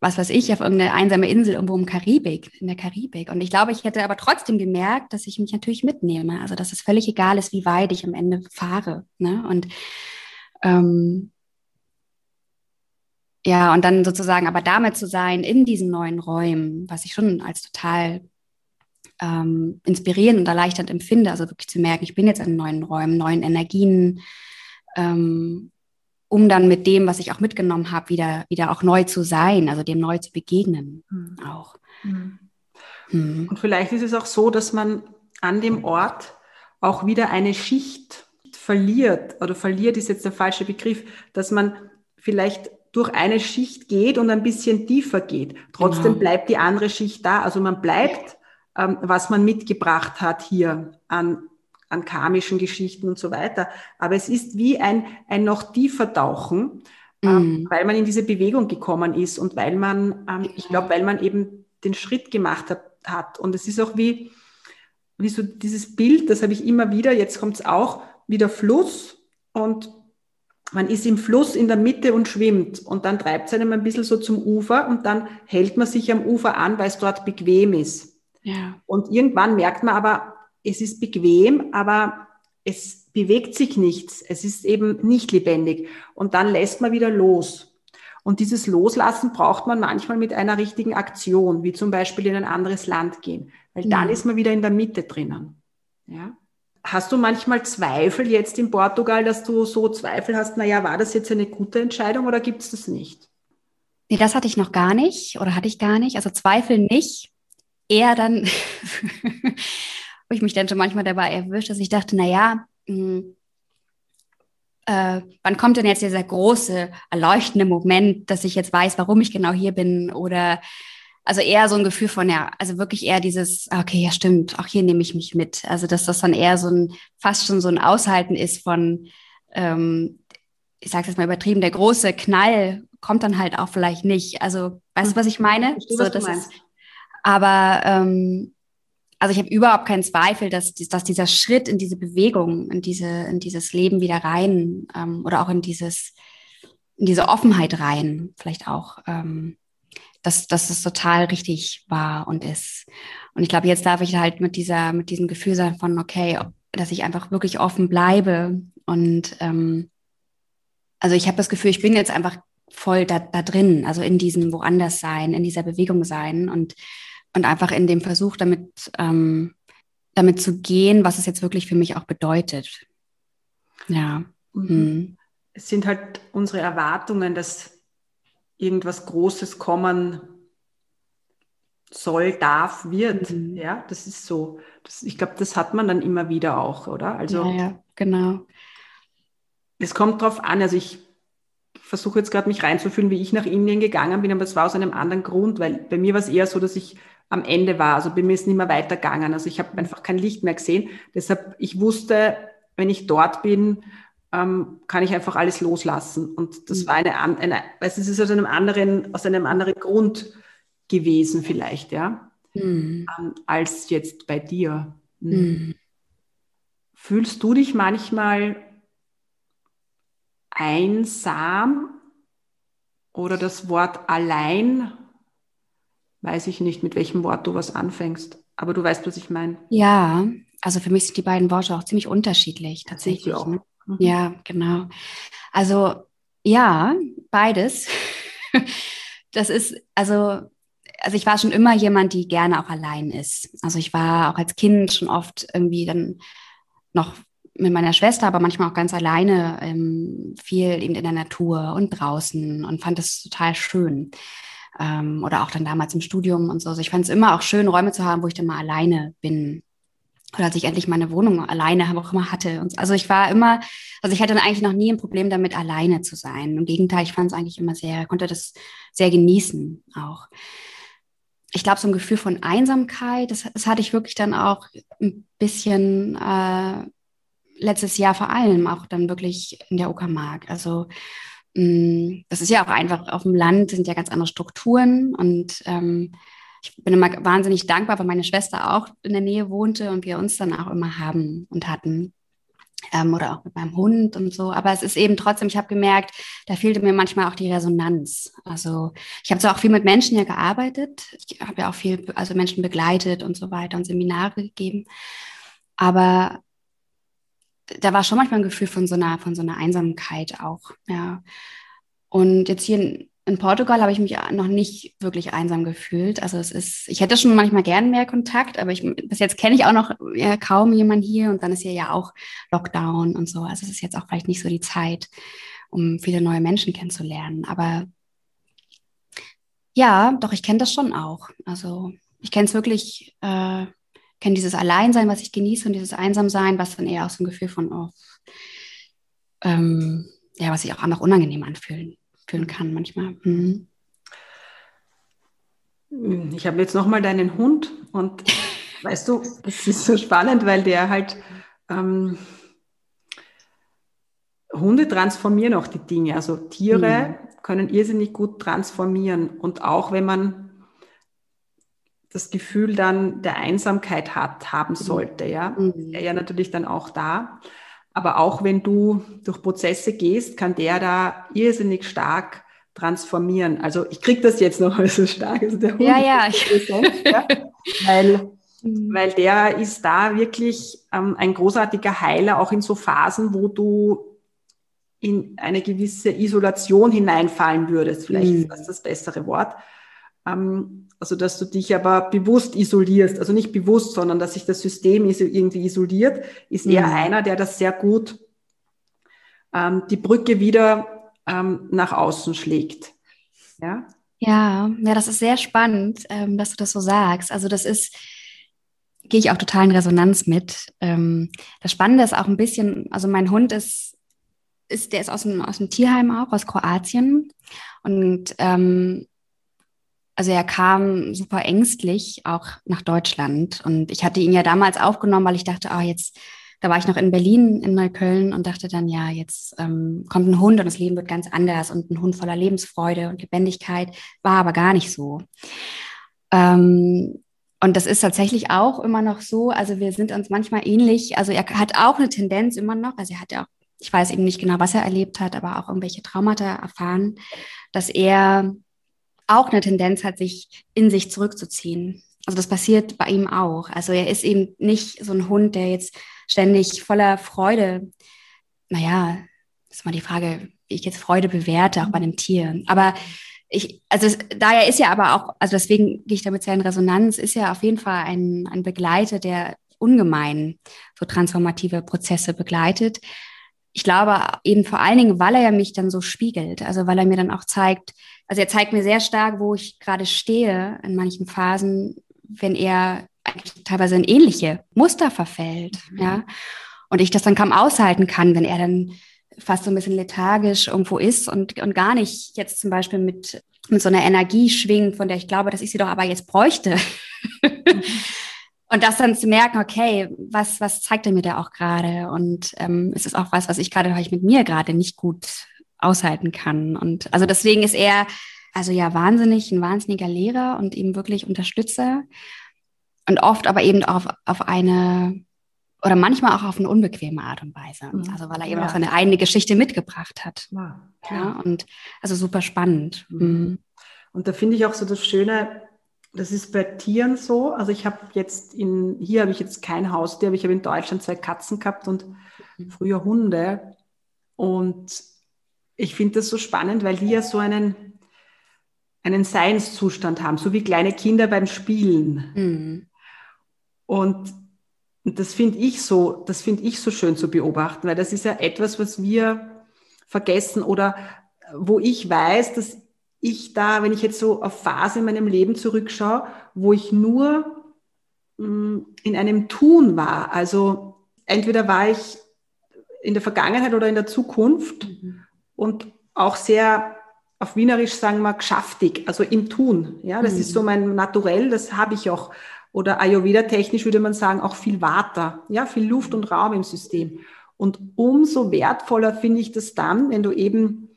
was weiß ich, auf irgendeine einsame Insel irgendwo im Karibik, in der Karibik. Und ich glaube, ich hätte aber trotzdem gemerkt, dass ich mich natürlich mitnehme. Also dass es völlig egal ist, wie weit ich am Ende fahre. Ne? Und ähm, ja, und dann sozusagen aber damit zu sein in diesen neuen Räumen, was ich schon als total ähm, inspirierend und erleichternd empfinde. Also wirklich zu merken, ich bin jetzt in neuen Räumen, neuen Energien, ähm, um dann mit dem, was ich auch mitgenommen habe, wieder, wieder auch neu zu sein, also dem neu zu begegnen mhm. auch. Mhm. Mhm. Und vielleicht ist es auch so, dass man an dem Ort auch wieder eine Schicht verliert, oder verliert ist jetzt der falsche Begriff, dass man vielleicht durch eine Schicht geht und ein bisschen tiefer geht. Trotzdem genau. bleibt die andere Schicht da. Also man bleibt, was man mitgebracht hat hier an, an karmischen Geschichten und so weiter. Aber es ist wie ein, ein noch tiefer Tauchen, ähm, mhm. weil man in diese Bewegung gekommen ist und weil man, ähm, ich glaube, weil man eben den Schritt gemacht hat, hat. Und es ist auch wie, wie so dieses Bild, das habe ich immer wieder, jetzt kommt es auch, wie der Fluss und man ist im Fluss in der Mitte und schwimmt und dann treibt es einem ein bisschen so zum Ufer und dann hält man sich am Ufer an, weil es dort bequem ist. Ja. Und irgendwann merkt man aber, es ist bequem, aber es bewegt sich nichts. Es ist eben nicht lebendig. Und dann lässt man wieder los. Und dieses Loslassen braucht man manchmal mit einer richtigen Aktion, wie zum Beispiel in ein anderes Land gehen, weil ja. dann ist man wieder in der Mitte drinnen. Ja? Hast du manchmal Zweifel jetzt in Portugal, dass du so Zweifel hast, naja, war das jetzt eine gute Entscheidung oder gibt es das nicht? Nee, das hatte ich noch gar nicht oder hatte ich gar nicht. Also Zweifel nicht. Eher dann, wo ich mich dann schon manchmal dabei erwischt, dass ich dachte, naja, hm, äh, wann kommt denn jetzt dieser große, erleuchtende Moment, dass ich jetzt weiß, warum ich genau hier bin oder also eher so ein Gefühl von, ja, also wirklich eher dieses, okay, ja stimmt, auch hier nehme ich mich mit. Also dass das dann eher so ein, fast schon so ein Aushalten ist von, ähm, ich sage jetzt mal übertrieben, der große Knall kommt dann halt auch vielleicht nicht. Also weißt du, was ich meine? Verstehe, so, was das ist, aber ähm, also ich habe überhaupt keinen Zweifel, dass, dass dieser Schritt in diese Bewegung, in diese, in dieses Leben wieder rein ähm, oder auch in dieses, in diese Offenheit rein, vielleicht auch, ähm, dass, dass es total richtig war und ist. Und ich glaube, jetzt darf ich halt mit dieser, mit diesem Gefühl sein von, okay, dass ich einfach wirklich offen bleibe. Und ähm, also ich habe das Gefühl, ich bin jetzt einfach voll da, da drin, also in diesem woanders sein, in dieser Bewegung sein und, und einfach in dem Versuch, damit, ähm, damit zu gehen, was es jetzt wirklich für mich auch bedeutet. Ja. Mhm. Hm. Es sind halt unsere Erwartungen, dass irgendwas Großes kommen soll, darf, wird. Mhm. Ja, das ist so. Das, ich glaube, das hat man dann immer wieder auch, oder? Also, ja, ja genau. Es kommt drauf an. Also ich versuche jetzt gerade mich reinzufühlen, wie ich nach Indien gegangen bin, aber es war aus einem anderen Grund, weil bei mir war es eher so, dass ich am Ende war. Also bei mir ist nicht mehr weitergegangen. Also ich habe einfach kein Licht mehr gesehen. Deshalb, ich wusste, wenn ich dort bin, ähm, kann ich einfach alles loslassen. Und das mhm. war eine, eine es ist aus einem anderen, aus einem anderen Grund gewesen vielleicht, ja, mhm. ähm, als jetzt bei dir. Mhm. mhm. Fühlst du dich manchmal einsam oder das Wort allein? Weiß ich nicht, mit welchem Wort du was anfängst, aber du weißt, was ich meine. Ja, also für mich sind die beiden Worte auch ziemlich unterschiedlich, tatsächlich. Ne? Mhm. Ja, genau. Also ja, beides. das ist, also, also ich war schon immer jemand, die gerne auch allein ist. Also ich war auch als Kind schon oft irgendwie dann noch mit meiner Schwester, aber manchmal auch ganz alleine ähm, viel eben in der Natur und draußen und fand das total schön. Ähm, oder auch dann damals im Studium und so. Also ich fand es immer auch schön, Räume zu haben, wo ich dann mal alleine bin oder als ich endlich meine Wohnung alleine auch immer hatte. Und also ich war immer, also ich hatte dann eigentlich noch nie ein Problem damit, alleine zu sein. Im Gegenteil, ich fand es eigentlich immer sehr, konnte das sehr genießen auch. Ich glaube, so ein Gefühl von Einsamkeit, das, das hatte ich wirklich dann auch ein bisschen äh, letztes Jahr vor allem, auch dann wirklich in der Uckermark. Also das ist ja auch einfach auf dem Land, sind ja ganz andere Strukturen und ähm, ich bin immer wahnsinnig dankbar, weil meine Schwester auch in der Nähe wohnte und wir uns dann auch immer haben und hatten. Ähm, oder auch mit meinem Hund und so. Aber es ist eben trotzdem, ich habe gemerkt, da fehlte mir manchmal auch die Resonanz. Also ich habe zwar auch viel mit Menschen ja gearbeitet, ich habe ja auch viel, also Menschen begleitet und so weiter und Seminare gegeben. Aber da war schon manchmal ein Gefühl von so einer, von so einer Einsamkeit auch, ja. Und jetzt hier in, in Portugal habe ich mich noch nicht wirklich einsam gefühlt. Also es ist, ich hätte schon manchmal gern mehr Kontakt, aber ich, bis jetzt kenne ich auch noch ja, kaum jemanden hier und dann ist hier ja auch Lockdown und so. Also es ist jetzt auch vielleicht nicht so die Zeit, um viele neue Menschen kennenzulernen. Aber ja, doch, ich kenne das schon auch. Also Ich kenne es wirklich, äh, kenne dieses Alleinsein, was ich genieße und dieses Einsamsein, was dann eher aus dem Gefühl von, oh, ähm, ja, was sich auch noch unangenehm anfühlen fühlen kann manchmal. Mhm. Ich habe jetzt nochmal deinen Hund und weißt du, das ist so spannend, weil der halt ähm, Hunde transformieren auch die Dinge. Also Tiere mhm. können irrsinnig gut transformieren. Und auch wenn man das Gefühl dann der Einsamkeit hat, haben mhm. sollte, ja, mhm. er ja natürlich dann auch da. Aber auch wenn du durch Prozesse gehst, kann der da irrsinnig stark transformieren. Also ich kriege das jetzt noch so stark. Also der Hund ja, ja. ja. Weil, mhm. weil der ist da wirklich ähm, ein großartiger Heiler, auch in so Phasen, wo du in eine gewisse Isolation hineinfallen würdest. Vielleicht mhm. ist das das bessere Wort. Ähm, also, dass du dich aber bewusst isolierst. Also nicht bewusst, sondern dass sich das System irgendwie isoliert, ist eher mhm. einer, der das sehr gut ähm, die Brücke wieder ähm, nach außen schlägt. Ja? Ja, ja, das ist sehr spannend, ähm, dass du das so sagst. Also das ist, gehe ich auch total in Resonanz mit. Ähm, das Spannende ist auch ein bisschen, also mein Hund ist ist, der ist aus dem, aus dem Tierheim auch, aus Kroatien. Und ähm, also er kam super ängstlich auch nach Deutschland. Und ich hatte ihn ja damals aufgenommen, weil ich dachte, ah, oh, jetzt, da war ich noch in Berlin, in Neukölln und dachte dann, ja, jetzt ähm, kommt ein Hund und das Leben wird ganz anders und ein Hund voller Lebensfreude und Lebendigkeit. War aber gar nicht so. Ähm, und das ist tatsächlich auch immer noch so. Also wir sind uns manchmal ähnlich. Also er hat auch eine Tendenz immer noch. Also er hat ja auch ich weiß eben nicht genau, was er erlebt hat, aber auch irgendwelche Traumata erfahren, dass er auch eine Tendenz hat, sich in sich zurückzuziehen. Also das passiert bei ihm auch. Also er ist eben nicht so ein Hund, der jetzt ständig voller Freude, naja, ist mal die Frage, wie ich jetzt Freude bewerte, auch bei einem Tier. Aber ich, also es, daher ist ja aber auch, also deswegen gehe ich damit sehr in Resonanz, ist ja auf jeden Fall ein, ein Begleiter, der ungemein so transformative Prozesse begleitet ich glaube eben vor allen Dingen, weil er ja mich dann so spiegelt, also weil er mir dann auch zeigt, also er zeigt mir sehr stark, wo ich gerade stehe in manchen Phasen, wenn er teilweise in ähnliche Muster verfällt, mhm. ja. Und ich das dann kaum aushalten kann, wenn er dann fast so ein bisschen lethargisch irgendwo ist und, und gar nicht jetzt zum Beispiel mit, mit so einer Energie schwingt, von der ich glaube, dass ich sie doch aber jetzt bräuchte. Mhm. Und das dann zu merken, okay, was, was zeigt er mir da auch gerade? Und ähm, ist es auch was, was ich gerade vielleicht mit mir gerade nicht gut aushalten kann? Und also deswegen ist er, also ja, wahnsinnig, ein wahnsinniger Lehrer und eben wirklich Unterstützer. Und oft aber eben auf, auf eine, oder manchmal auch auf eine unbequeme Art und Weise. Mhm. Also weil er eben ja. auch seine eigene Geschichte mitgebracht hat. Ja, ja und also super spannend. Mhm. mhm. Und da finde ich auch so das Schöne, das ist bei Tieren so. Also ich habe jetzt in, hier habe ich jetzt kein Haustier, aber ich habe in Deutschland zwei Katzen gehabt und mhm. früher Hunde. Und ich finde das so spannend, weil die ja so einen, einen Seinszustand haben, so wie kleine Kinder beim Spielen. Mhm. Und, und das finde ich so, das finde ich so schön zu beobachten, weil das ist ja etwas, was wir vergessen oder wo ich weiß, dass ich da, wenn ich jetzt so auf Phase in meinem Leben zurückschaue, wo ich nur mh, mm, in einem Tun war. Also entweder war ich in der Vergangenheit oder in der Zukunft mhm. Und auch sehr auf Wienerisch sagen wir geschäftig, also im Tun. Ja, das mhm. ist so mein Naturell, das habe ich auch. Oder Ayurveda-technisch würde man sagen, auch viel Water, ja, viel Luft und Raum im System. Und umso wertvoller finde ich das dann, wenn du eben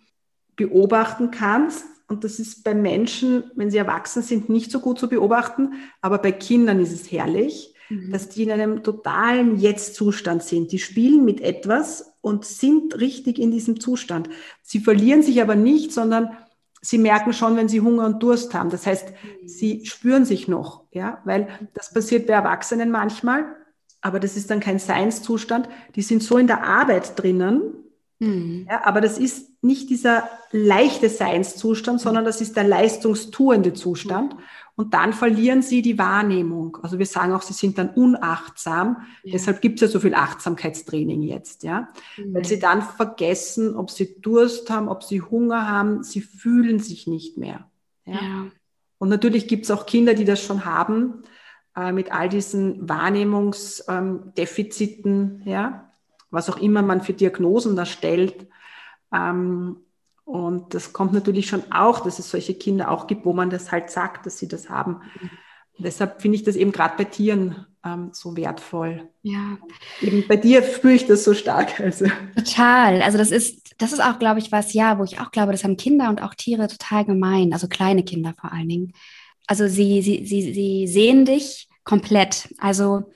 beobachten kannst, und das ist bei Menschen, wenn sie erwachsen sind, nicht so gut zu beobachten. Aber bei Kindern ist es herrlich, mhm. dass die in einem totalen Jetzt-Zustand sind. Die spielen mit etwas und sind richtig in diesem Zustand. Sie verlieren sich aber nicht, sondern sie merken schon, wenn sie Hunger und Durst haben. Das heißt, mhm. sie spüren sich noch, ja, weil das passiert bei Erwachsenen manchmal. Aber das ist dann kein Seinszustand. Die sind so in der Arbeit drinnen, Mhm. Ja, aber das ist nicht dieser leichte Seinszustand, mhm. sondern das ist der leistungstuende Zustand. Und dann verlieren sie die Wahrnehmung. Also wir sagen auch, sie sind dann unachtsam. Ja. Deshalb gibt es ja so viel Achtsamkeitstraining jetzt, ja. Mhm. Weil sie dann vergessen, ob sie Durst haben, ob sie Hunger haben. Sie fühlen sich nicht mehr. Ja. ja. Und natürlich gibt es auch Kinder, die das schon haben, äh, mit all diesen Wahrnehmungsdefiziten, ja, was auch immer man für Diagnosen da stellt. Ähm, und das kommt natürlich schon auch, dass es solche Kinder auch gibt, wo man das halt sagt, dass sie das haben. Und deshalb finde ich das eben gerade bei Tieren ähm, so wertvoll. Ja. Eben bei dir spüre ich das so stark. Also. Total. Also das ist, das ist auch, glaube ich, was, ja, wo ich auch glaube, das haben Kinder und auch Tiere total gemein, also kleine Kinder vor allen Dingen. Also sie, sie, sie, sie sehen dich komplett. Also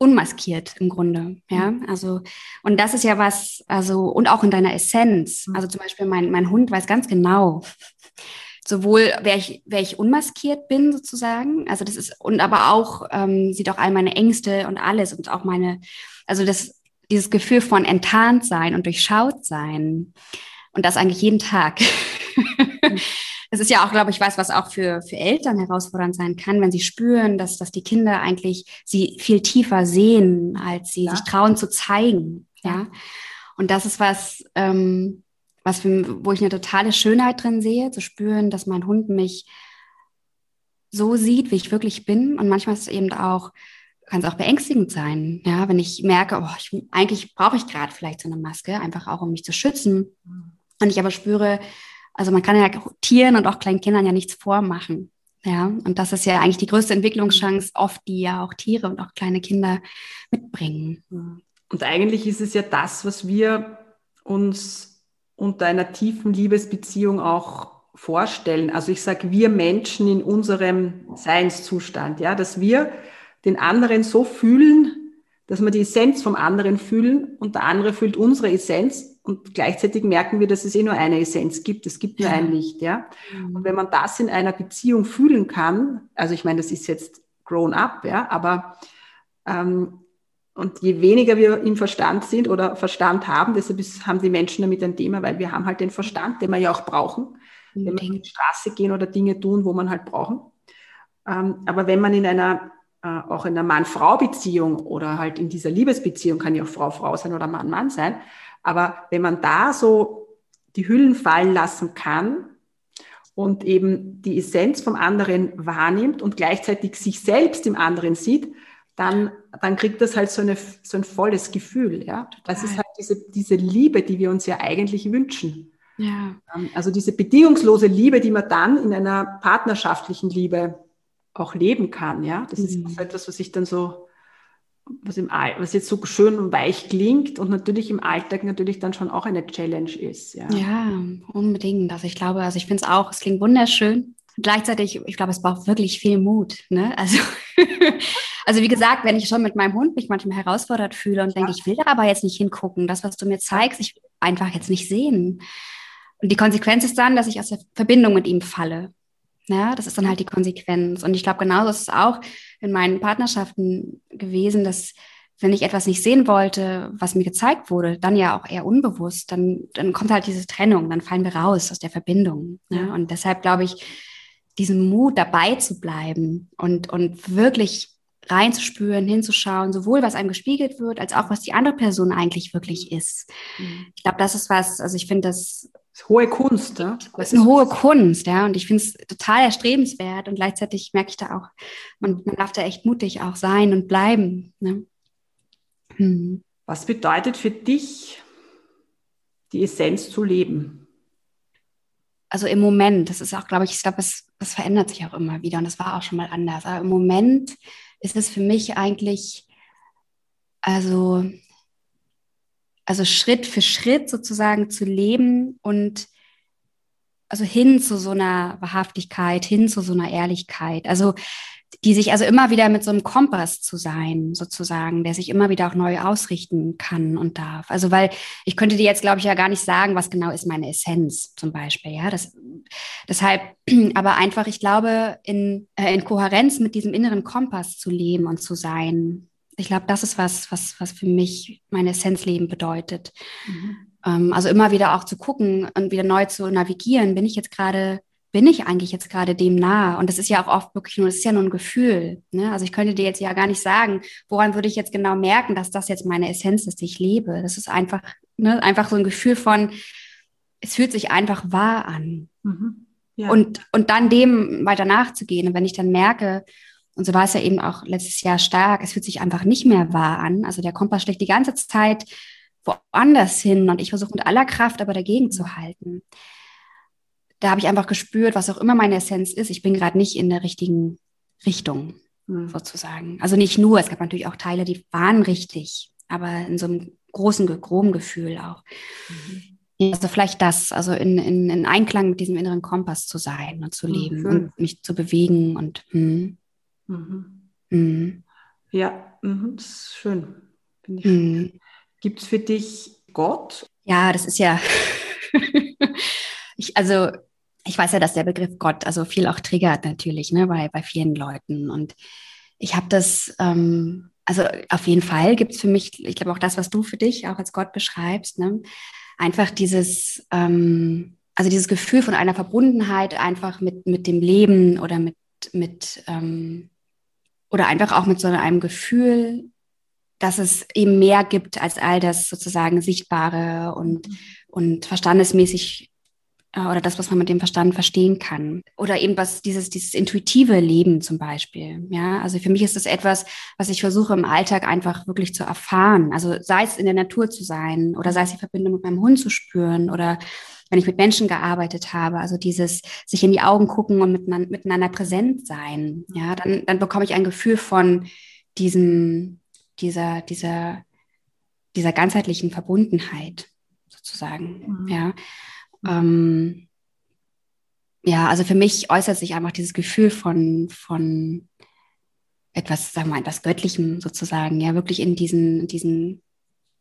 unmaskiert im Grunde, ja, mhm. also und das ist ja was, also und auch in deiner Essenz, mhm. also zum Beispiel mein, mein Hund weiß ganz genau, sowohl wer ich, wer ich unmaskiert bin sozusagen, also das ist und aber auch ähm, sieht auch all meine Ängste und alles und auch meine, also das dieses Gefühl von enttarnt sein und durchschaut sein und das eigentlich jeden Tag. Es ist ja auch, glaube ich, was, was auch für, für Eltern herausfordernd sein kann, wenn sie spüren, dass, dass die Kinder eigentlich sie viel tiefer sehen, als sie ja. sich trauen zu zeigen. Ja. Und das ist was, ähm, was für, wo ich eine totale Schönheit drin sehe, zu spüren, dass mein Hund mich so sieht, wie ich wirklich bin. Und manchmal ist es eben auch, kann es auch beängstigend sein, ja, wenn ich merke, oh, ich, eigentlich brauche ich gerade vielleicht so eine Maske, einfach auch um mich zu schützen. Mhm. Und ich aber spüre, also man kann ja Tieren und auch kleinen Kindern ja nichts vormachen. Ja, und das ist ja eigentlich die größte Entwicklungschance, oft die ja auch Tiere und auch kleine Kinder mitbringen. Und eigentlich ist es ja das, was wir uns unter einer tiefen Liebesbeziehung auch vorstellen. Also ich sage, wir Menschen in unserem Seinszustand, ja, dass wir den anderen so fühlen, dass wir die Essenz vom anderen fühlen und der andere fühlt unsere Essenz und gleichzeitig merken wir, dass es eh nur eine Essenz gibt. Es gibt nur ein Licht, ja. Mhm. Und wenn man das in einer Beziehung fühlen kann, also ich meine, das ist jetzt grown up, ja, aber ähm, und je weniger wir im Verstand sind oder Verstand haben, deshalb ist, haben die Menschen damit ein Thema, weil wir haben halt den Verstand, den wir ja auch brauchen, mhm. wenn wir in die Straße gehen oder Dinge tun, wo man halt brauchen. Ähm, aber wenn man in einer äh, auch in einer Mann-Frau-Beziehung oder halt in dieser Liebesbeziehung kann ja auch Frau-Frau sein oder Mann-Mann sein, aber wenn man da so die Hüllen fallen lassen kann und eben die Essenz vom anderen wahrnimmt und gleichzeitig sich selbst im anderen sieht, dann, dann kriegt das halt so, eine, so ein volles Gefühl. Ja? Das ist halt diese, diese Liebe, die wir uns ja eigentlich wünschen. Ja. Ähm, also diese bedingungslose Liebe, die man dann in einer partnerschaftlichen Liebe auch leben kann. Ja? Das mhm. ist etwas, was ich dann so was, im, was jetzt so schön und weich klingt und natürlich im Alltag natürlich dann schon auch eine Challenge ist. Ja, ja unbedingt. Also ich glaube, also ich finde es auch, es klingt wunderschön. Gleichzeitig, ich glaube, es braucht wirklich viel Mut. Ne? Also, also wie gesagt, wenn ich schon mit meinem Hund mich manchmal herausfordert fühle und denke, ich will da aber jetzt nicht hingucken, das, was du mir zeigst, ich will einfach jetzt nicht sehen. Und die Konsequenz ist dann, dass ich aus der Verbindung mit ihm falle. Ja, das ist dann halt die Konsequenz. Und ich glaube, genauso ist es auch in meinen Partnerschaften gewesen, dass wenn ich etwas nicht sehen wollte, was mir gezeigt wurde, dann ja auch eher unbewusst, dann, dann kommt halt diese Trennung, dann fallen wir raus aus der Verbindung. Ne? Und deshalb glaube ich, diesen Mut dabei zu bleiben und, und wirklich reinzuspüren, hinzuschauen, sowohl was einem gespiegelt wird, als auch was die andere Person eigentlich wirklich ist. Mhm. Ich glaube, das ist was, also ich finde das hohe Kunst, ja? Das ist eine hohe Kunst, ja. Und ich finde es total erstrebenswert und gleichzeitig merke ich da auch, man, man darf da echt mutig auch sein und bleiben. Ne? Hm. Was bedeutet für dich, die Essenz zu leben? Also im Moment, das ist auch, glaube ich, ich glaube, es, das verändert sich auch immer wieder und das war auch schon mal anders. Aber im Moment ist es für mich eigentlich, also also Schritt für Schritt sozusagen zu leben und also hin zu so einer Wahrhaftigkeit, hin zu so einer Ehrlichkeit. Also die sich also immer wieder mit so einem Kompass zu sein, sozusagen, der sich immer wieder auch neu ausrichten kann und darf. Also weil ich könnte dir jetzt, glaube ich, ja gar nicht sagen, was genau ist meine Essenz zum Beispiel. Ja, das, deshalb, aber einfach, ich glaube, in, äh, in Kohärenz mit diesem inneren Kompass zu leben und zu sein, ich glaube, das ist was, was, was für mich mein Essenzleben bedeutet. Mhm. Ähm, also immer wieder auch zu gucken und wieder neu zu navigieren. Bin ich jetzt gerade, bin ich eigentlich jetzt gerade dem nah? Und das ist ja auch oft wirklich nur, das ist ja nur ein Gefühl. Ne? Also ich könnte dir jetzt ja gar nicht sagen, woran würde ich jetzt genau merken, dass das jetzt meine Essenz ist, die ich lebe. Das ist einfach, ne, einfach so ein Gefühl von, es fühlt sich einfach wahr an. Mhm. Ja. Und, und dann dem weiter nachzugehen. Und wenn ich dann merke, und so war es ja eben auch letztes Jahr stark, es fühlt sich einfach nicht mehr wahr an. Also der Kompass schlägt die ganze Zeit woanders hin und ich versuche mit aller Kraft aber dagegen zu halten. Da habe ich einfach gespürt, was auch immer meine Essenz ist, ich bin gerade nicht in der richtigen Richtung, mhm. sozusagen. Also nicht nur, es gab natürlich auch Teile, die waren richtig, aber in so einem großen, groben Gefühl auch. Mhm. Also vielleicht das, also in, in, in, Einklang mit diesem inneren Kompass zu sein und zu hm, leben mhm. und mich zu bewegen und hm. Mhm. Mhm. Ja, mhm, das ist schön. Mhm. Gibt es für dich Gott? Ja, das ist ja, ich, also ich weiß ja, dass der Begriff Gott also viel auch triggert natürlich, ne, bei, bei vielen Leuten. Und ich habe das, ähm, also auf jeden Fall gibt es für mich, ich glaube auch das, was du für dich auch als Gott beschreibst, ne, einfach dieses, ähm, also dieses Gefühl von einer Verbundenheit einfach mit, mit dem Leben oder mit, mit ähm, oder einfach auch mit so einem Gefühl, dass es eben mehr gibt als all das sozusagen Sichtbare und, und verstandesmäßig äh, oder das, was man mit dem Verstand verstehen kann. Oder eben was dieses, dieses intuitive Leben zum Beispiel. Ja, also für mich ist das etwas, was ich versuche im Alltag einfach wirklich zu erfahren. Also sei es in der Natur zu sein oder sei es die Verbindung mit meinem Hund zu spüren oder wenn ich mit Menschen gearbeitet habe, also dieses sich in die Augen gucken und miteinander, miteinander präsent sein, ja, dann, dann bekomme ich ein Gefühl von diesem, dieser, dieser, dieser ganzheitlichen Verbundenheit sozusagen, mhm. ja. Ähm, ja, also für mich äußert sich einfach dieses Gefühl von, von etwas, sagen wir mal, etwas Göttlichem sozusagen, ja, wirklich in diesen, diesen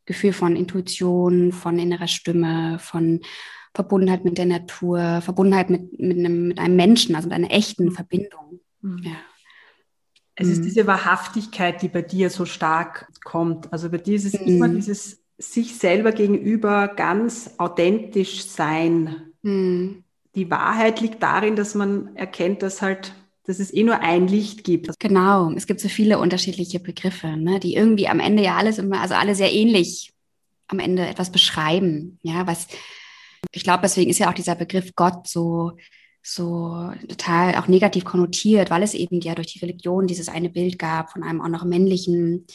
Gefühl von Intuition, von innerer Stimme, von Verbundenheit mit der Natur, Verbundenheit mit, mit, einem, mit einem Menschen, also mit einer echten mhm. Verbindung. Mhm. Ja. Es ist mhm. diese Wahrhaftigkeit, die bei dir so stark kommt. Also bei dir ist es mhm. immer dieses sich selber gegenüber ganz authentisch sein. Mhm. Die Wahrheit liegt darin, dass man erkennt, dass halt dass es eh nur ein Licht gibt. Genau, es gibt so viele unterschiedliche Begriffe, ne, die irgendwie am Ende ja alles immer, also alle sehr ähnlich am Ende etwas beschreiben, ja, was ich glaube, deswegen ist ja auch dieser Begriff Gott so, so total auch negativ konnotiert, weil es eben ja durch die Religion dieses eine Bild gab von einem auch noch männlichen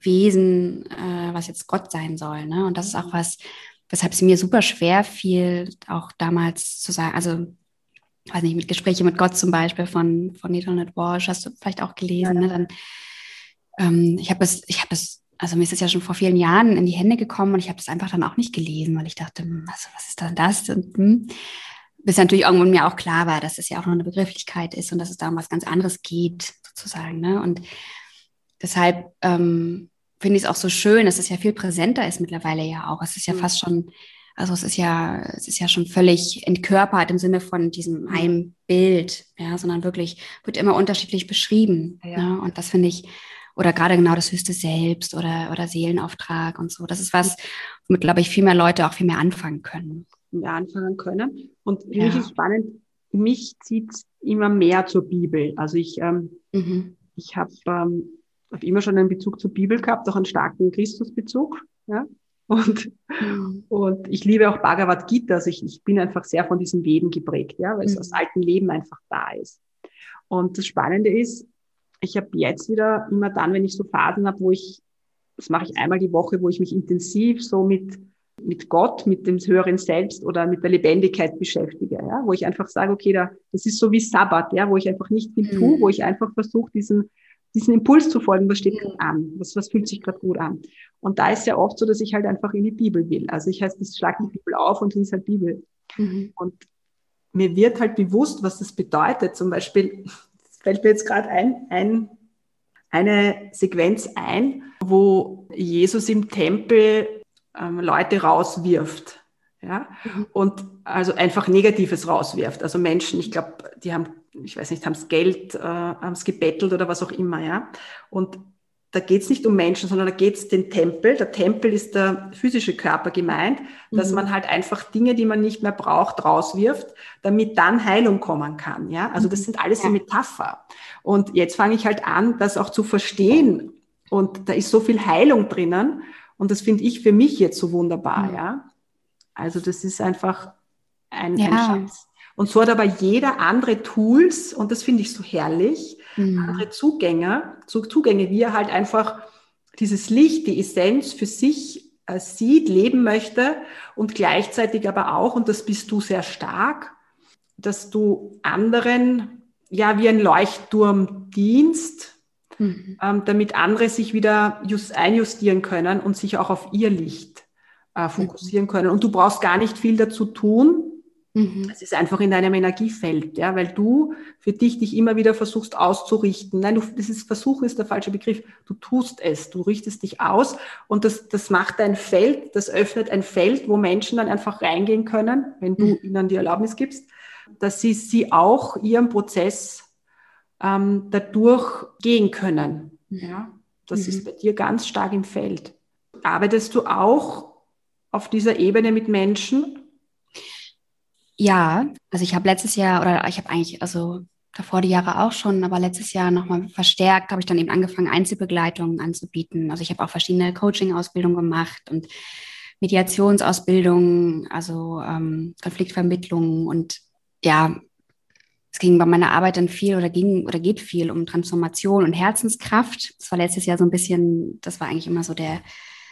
Wesen, äh, was jetzt Gott sein soll. Ne? Und das ist auch was, weshalb es mir super schwer fiel, auch damals zu sagen, also weiß nicht, mit Gespräche mit Gott zum Beispiel von, von Needle Walsh, hast du vielleicht auch gelesen, ja. ne? Dann, ähm, ich habe es, ich habe es also mir ist es ja schon vor vielen Jahren in die Hände gekommen und ich habe das einfach dann auch nicht gelesen, weil ich dachte, hm, was, was ist denn das? Und, hm, bis natürlich irgendwann mir auch klar war, dass es ja auch nur eine Begrifflichkeit ist und dass es da um was ganz anderes geht, sozusagen. Ne? Und deshalb ähm, finde ich es auch so schön, dass es ja viel präsenter ist mittlerweile ja auch. Es ist ja mhm. fast schon, also es ist ja, es ist ja schon völlig entkörpert im Sinne von diesem mhm. einem Bild, ja, sondern wirklich wird immer unterschiedlich beschrieben. Ja. Ne? Und das finde ich oder gerade genau das höchste Selbst oder, oder Seelenauftrag und so. Das ist was, womit, glaube ich, viel mehr Leute auch viel mehr anfangen können. Mehr anfangen können. Und für ja. mich ist spannend, mich zieht immer mehr zur Bibel. Also ich, ähm, mhm. ich habe ähm, hab immer schon einen Bezug zur Bibel gehabt, auch einen starken Christusbezug. Ja? Und, mhm. und ich liebe auch Bhagavad Gita. Also ich, ich bin einfach sehr von diesen Veden geprägt, ja, weil mhm. es aus alten Leben einfach da ist. Und das Spannende ist, ich habe jetzt wieder immer dann, wenn ich so Phasen habe, wo ich, das mache ich einmal die Woche, wo ich mich intensiv so mit, mit Gott, mit dem höheren Selbst oder mit der Lebendigkeit beschäftige, ja, wo ich einfach sage, okay, da, das ist so wie Sabbat, ja, wo ich einfach nicht viel tue, mhm. wo ich einfach versuche, diesen, diesen Impuls zu folgen, was steht mhm. gerade an, was, was fühlt sich gerade gut an. Und da ist ja oft so, dass ich halt einfach in die Bibel will. Also ich heißt, ich schlage die Bibel auf und lese halt Bibel. Mhm. Und mir wird halt bewusst, was das bedeutet. Zum Beispiel, fällt mir jetzt gerade ein, ein, eine Sequenz ein, wo Jesus im Tempel ähm, Leute rauswirft. Ja? Mhm. Und also einfach Negatives rauswirft. Also Menschen, ich glaube, die haben, ich weiß nicht, haben es Geld, äh, haben es gebettelt oder was auch immer, ja. Und da geht es nicht um Menschen, sondern da geht es den Tempel. Der Tempel ist der physische Körper gemeint, dass mhm. man halt einfach Dinge, die man nicht mehr braucht, rauswirft, damit dann Heilung kommen kann. Ja, also das mhm. sind alles ja. so Metapher. Und jetzt fange ich halt an, das auch zu verstehen. Und da ist so viel Heilung drinnen. Und das finde ich für mich jetzt so wunderbar. Mhm. Ja, also das ist einfach ein, ja. ein Schatz. Und so hat aber jeder andere Tools, und das finde ich so herrlich, mhm. andere Zugänge, Zugänge, wie er halt einfach dieses Licht, die Essenz für sich äh, sieht, leben möchte und gleichzeitig aber auch, und das bist du sehr stark, dass du anderen ja wie ein Leuchtturm dienst, mhm. ähm, damit andere sich wieder just einjustieren können und sich auch auf ihr Licht äh, fokussieren mhm. können. Und du brauchst gar nicht viel dazu tun. Mhm. Es ist einfach in deinem Energiefeld, ja, weil du für dich dich immer wieder versuchst auszurichten. Nein, du, das ist Versuchen ist der falsche Begriff. Du tust es, du richtest dich aus und das, das macht ein Feld, das öffnet ein Feld, wo Menschen dann einfach reingehen können, wenn du mhm. ihnen die Erlaubnis gibst, dass sie, sie auch ihren Prozess ähm, dadurch gehen können. Mhm. Ja, das mhm. ist bei dir ganz stark im Feld. Arbeitest du auch auf dieser Ebene mit Menschen? Ja, also ich habe letztes Jahr oder ich habe eigentlich, also davor die Jahre auch schon, aber letztes Jahr nochmal verstärkt, habe ich dann eben angefangen, Einzelbegleitungen anzubieten. Also ich habe auch verschiedene Coaching-Ausbildungen gemacht und Mediationsausbildungen, also ähm, Konfliktvermittlung und ja, es ging bei meiner Arbeit dann viel oder ging oder geht viel um Transformation und Herzenskraft. Das war letztes Jahr so ein bisschen, das war eigentlich immer so der,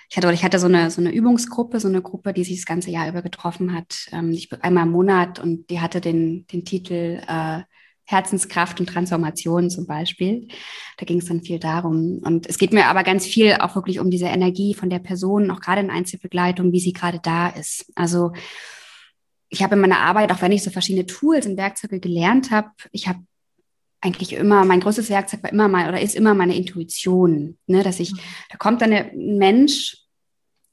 ich hatte, ich hatte so eine, so eine Übungsgruppe, so eine Gruppe, die sich das ganze Jahr über getroffen hat, ähm, einmal im Monat und die hatte den, den Titel äh, Herzenskraft und Transformation zum Beispiel. Da ging es dann viel darum. Und es geht mir aber ganz viel auch wirklich um diese Energie von der Person, auch gerade in Einzelbegleitung, wie sie gerade da ist. Also ich habe in meiner Arbeit, auch wenn ich so verschiedene Tools und Werkzeuge gelernt habe, ich habe eigentlich immer, mein größtes Werkzeug war immer mal oder ist immer meine Intuition, ne, dass ich, mhm. da kommt dann ein Mensch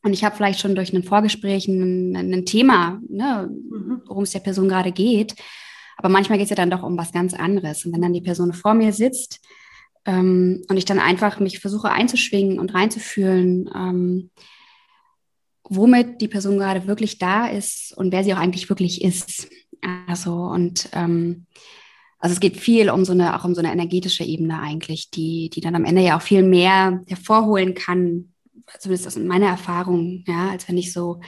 und ich habe vielleicht schon durch ein Vorgespräch ein, ein Thema, ne, mhm. worum es der Person gerade geht, aber manchmal geht es ja dann doch um was ganz anderes. Und wenn dann die Person vor mir sitzt ähm, und ich dann einfach mich versuche einzuschwingen und reinzufühlen, ähm, womit die Person gerade wirklich da ist und wer sie auch eigentlich wirklich ist. Also und ähm, also es geht viel um so eine, auch um so eine energetische Ebene eigentlich, die, die dann am Ende ja auch viel mehr hervorholen kann, zumindest aus meiner Erfahrung, ja, als wenn ich so,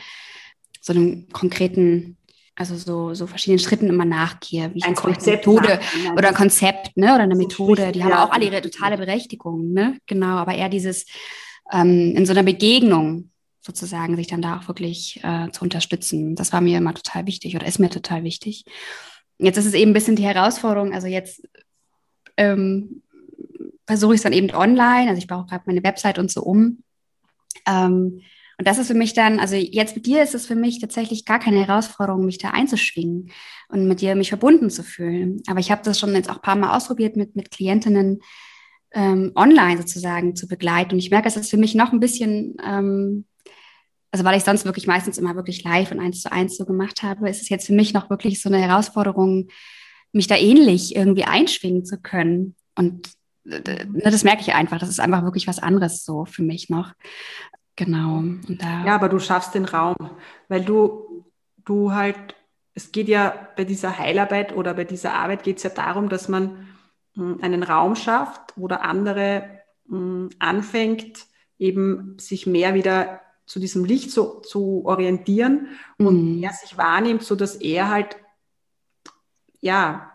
so einem konkreten, also so, so verschiedenen Schritten immer nachgehe, wie ein Konzept Methode oder ein Konzept, ne, oder eine Methode, die haben auch alle ihre totale Berechtigung, ne, genau, aber eher dieses ähm, in so einer Begegnung sozusagen sich dann da auch wirklich äh, zu unterstützen. Das war mir immer total wichtig oder ist mir total wichtig. Jetzt ist es eben ein bisschen die Herausforderung, also jetzt ähm, versuche ich es dann eben online, also ich baue gerade meine Website und so um. Ähm, und das ist für mich dann, also jetzt mit dir ist es für mich tatsächlich gar keine Herausforderung, mich da einzuschwingen und mit dir mich verbunden zu fühlen. Aber ich habe das schon jetzt auch ein paar Mal ausprobiert mit, mit Klientinnen ähm, online sozusagen zu begleiten. Und ich merke, es ist für mich noch ein bisschen ähm, also weil ich sonst wirklich meistens immer wirklich live und eins zu eins so gemacht habe, ist es jetzt für mich noch wirklich so eine Herausforderung, mich da ähnlich irgendwie einschwingen zu können. Und äh, ne, das merke ich einfach. Das ist einfach wirklich was anderes so für mich noch. Genau. ja, aber du schaffst den Raum, weil du, du halt, es geht ja bei dieser Heilarbeit oder bei dieser Arbeit geht es ja darum, dass man hm, einen Raum schafft, wo der andere hm, anfängt, eben sich mehr wieder zu diesem Licht zu, zu orientieren und mhm. er sich wahrnimmt, so dass er halt ja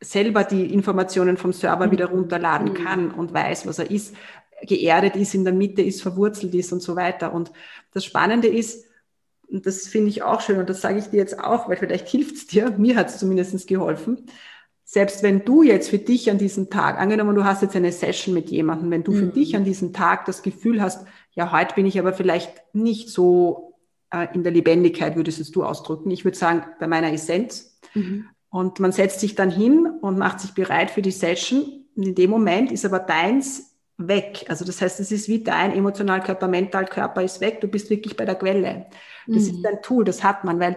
selber die Informationen vom Server mhm. wieder runterladen mhm. kann und weiß, was er ist, geerdet ist, in der Mitte ist, verwurzelt ist und so weiter. Und das Spannende ist, und das finde ich auch schön und das sage ich dir jetzt auch, weil vielleicht hilft es dir, mir hat es zumindest geholfen, selbst wenn du jetzt für dich an diesem Tag, angenommen, du hast jetzt eine Session mit jemandem, wenn du für mhm. dich an diesem Tag das Gefühl hast, ja, heute bin ich aber vielleicht nicht so äh, in der Lebendigkeit, würdest es du ausdrücken. Ich würde sagen, bei meiner Essenz. Mhm. Und man setzt sich dann hin und macht sich bereit für die Session. Und in dem Moment ist aber deins weg. Also das heißt, es ist wie dein Emotionalkörper, Mentalkörper ist weg. Du bist wirklich bei der Quelle. Das mhm. ist ein Tool, das hat man, weil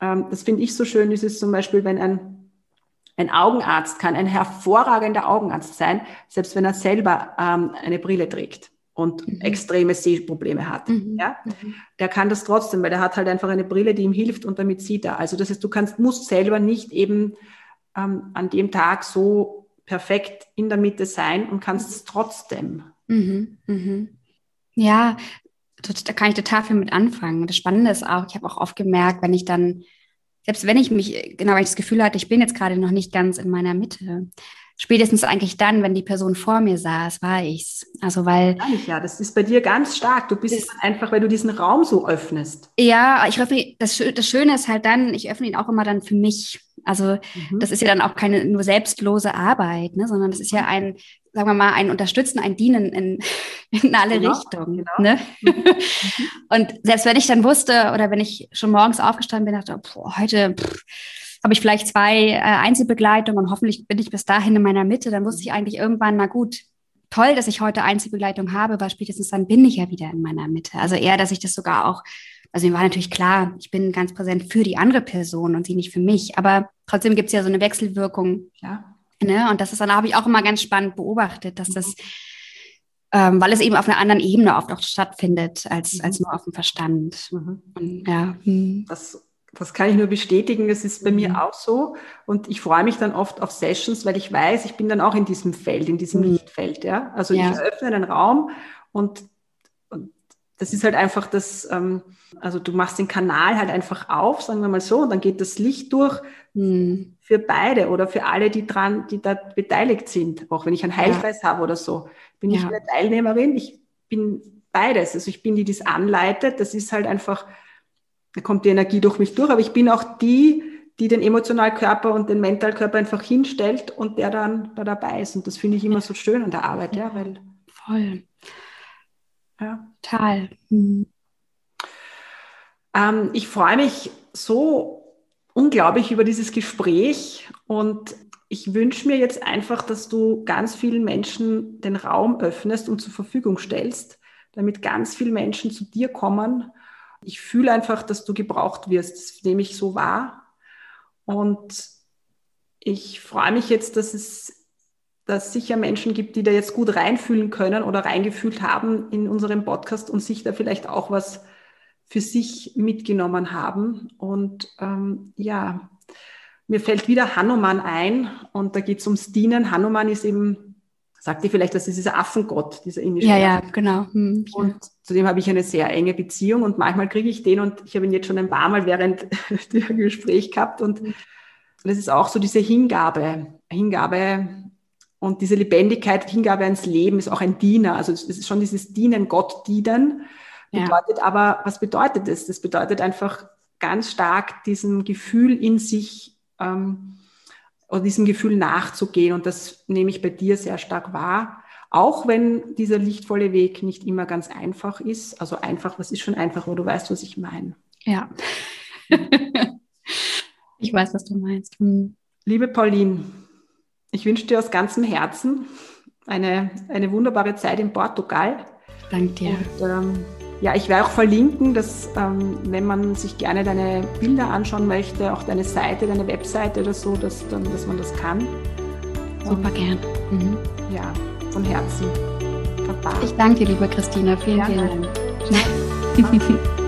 ähm, das finde ich so schön, ist es zum Beispiel, wenn ein ein Augenarzt kann ein hervorragender Augenarzt sein, selbst wenn er selber ähm, eine Brille trägt und mhm. extreme Sehprobleme hat. Mhm. Ja? Mhm. Der kann das trotzdem, weil der hat halt einfach eine Brille, die ihm hilft und damit sieht er. Also das heißt, du kannst, musst selber nicht eben ähm, an dem Tag so perfekt in der Mitte sein und kannst es trotzdem. Mhm. Mhm. Ja, da kann ich total viel mit anfangen. Das Spannende ist auch, ich habe auch oft gemerkt, wenn ich dann selbst wenn ich mich, genau, weil ich das Gefühl hatte, ich bin jetzt gerade noch nicht ganz in meiner Mitte, spätestens eigentlich dann, wenn die Person vor mir saß, war ich's. Also weil. Ja, das ist bei dir ganz stark. Du bist einfach, weil du diesen Raum so öffnest. Ja, ich öffne, das, das Schöne ist halt dann, ich öffne ihn auch immer dann für mich. Also mhm. das ist ja dann auch keine nur selbstlose Arbeit, ne, sondern das ist ja ein, sagen wir mal, ein Unterstützen, ein Dienen in, in alle genau, Richtungen. Genau. Ne? Mhm. Und selbst wenn ich dann wusste oder wenn ich schon morgens aufgestanden bin, dachte, boah, heute pff, habe ich vielleicht zwei äh, Einzelbegleitungen und hoffentlich bin ich bis dahin in meiner Mitte, dann wusste ich eigentlich irgendwann, na gut, toll, dass ich heute Einzelbegleitung habe, weil spätestens dann bin ich ja wieder in meiner Mitte. Also eher, dass ich das sogar auch, also mir war natürlich klar, ich bin ganz präsent für die andere Person und sie nicht für mich, aber trotzdem gibt es ja so eine Wechselwirkung. Ja. Ne? Und das ist dann habe ich auch immer ganz spannend beobachtet, dass das ähm, weil es eben auf einer anderen Ebene oft auch stattfindet als, mhm. als nur auf dem Verstand. Mhm. Und, ja. Hm. Das das kann ich nur bestätigen, das ist bei mhm. mir auch so. Und ich freue mich dann oft auf Sessions, weil ich weiß, ich bin dann auch in diesem Feld, in diesem mhm. Lichtfeld. Ja? Also ja. ich eröffne einen Raum und, und das ist halt einfach das, ähm, also du machst den Kanal halt einfach auf, sagen wir mal so, und dann geht das Licht durch mhm. für beide oder für alle, die dran, die da beteiligt sind. Auch wenn ich einen Heilkreis ja. habe oder so. Bin ich eine Teilnehmerin, ich bin beides. Also ich bin die, die es anleitet. Das ist halt einfach da kommt die Energie durch mich durch, aber ich bin auch die, die den Emotionalkörper und den Mentalkörper einfach hinstellt und der dann da dabei ist. Und das finde ich immer so schön an der Arbeit, ja, weil. Voll. Ja. Total. Mhm. Ähm, ich freue mich so unglaublich über dieses Gespräch und ich wünsche mir jetzt einfach, dass du ganz vielen Menschen den Raum öffnest und zur Verfügung stellst, damit ganz viele Menschen zu dir kommen ich fühle einfach, dass du gebraucht wirst. Das nehme ich so wahr. Und ich freue mich jetzt, dass es dass sicher Menschen gibt, die da jetzt gut reinfühlen können oder reingefühlt haben in unserem Podcast und sich da vielleicht auch was für sich mitgenommen haben. Und ähm, ja, mir fällt wieder Hanuman ein und da geht es ums Dienen. Hanuman ist eben sagt ihr vielleicht, das ist dieser Affengott, dieser indische. Ja, ja, genau. Hm, und zu dem habe ich eine sehr enge Beziehung und manchmal kriege ich den und ich habe ihn jetzt schon ein paar Mal während dem Gespräch gehabt und das ist auch so diese Hingabe, Hingabe und diese Lebendigkeit, Hingabe ans Leben ist auch ein Diener. Also es ist schon dieses Dienen, Gott dienen. Bedeutet ja. aber, was bedeutet das? Das bedeutet einfach ganz stark diesem Gefühl in sich, ähm, oder diesem Gefühl nachzugehen. Und das nehme ich bei dir sehr stark wahr. Auch wenn dieser lichtvolle Weg nicht immer ganz einfach ist. Also einfach, was ist schon einfach, aber du weißt, was ich meine. Ja. ich weiß, was du meinst. Hm. Liebe Pauline, ich wünsche dir aus ganzem Herzen eine, eine wunderbare Zeit in Portugal. Danke dir. Und, ähm, ja, ich werde auch verlinken, dass ähm, wenn man sich gerne deine Bilder anschauen möchte, auch deine Seite, deine Webseite oder so, dass, dann, dass man das kann. Super Und, gern. Mhm. Ja, von Herzen. Ich danke dir, liebe Christina. Vielen, vielen Dank.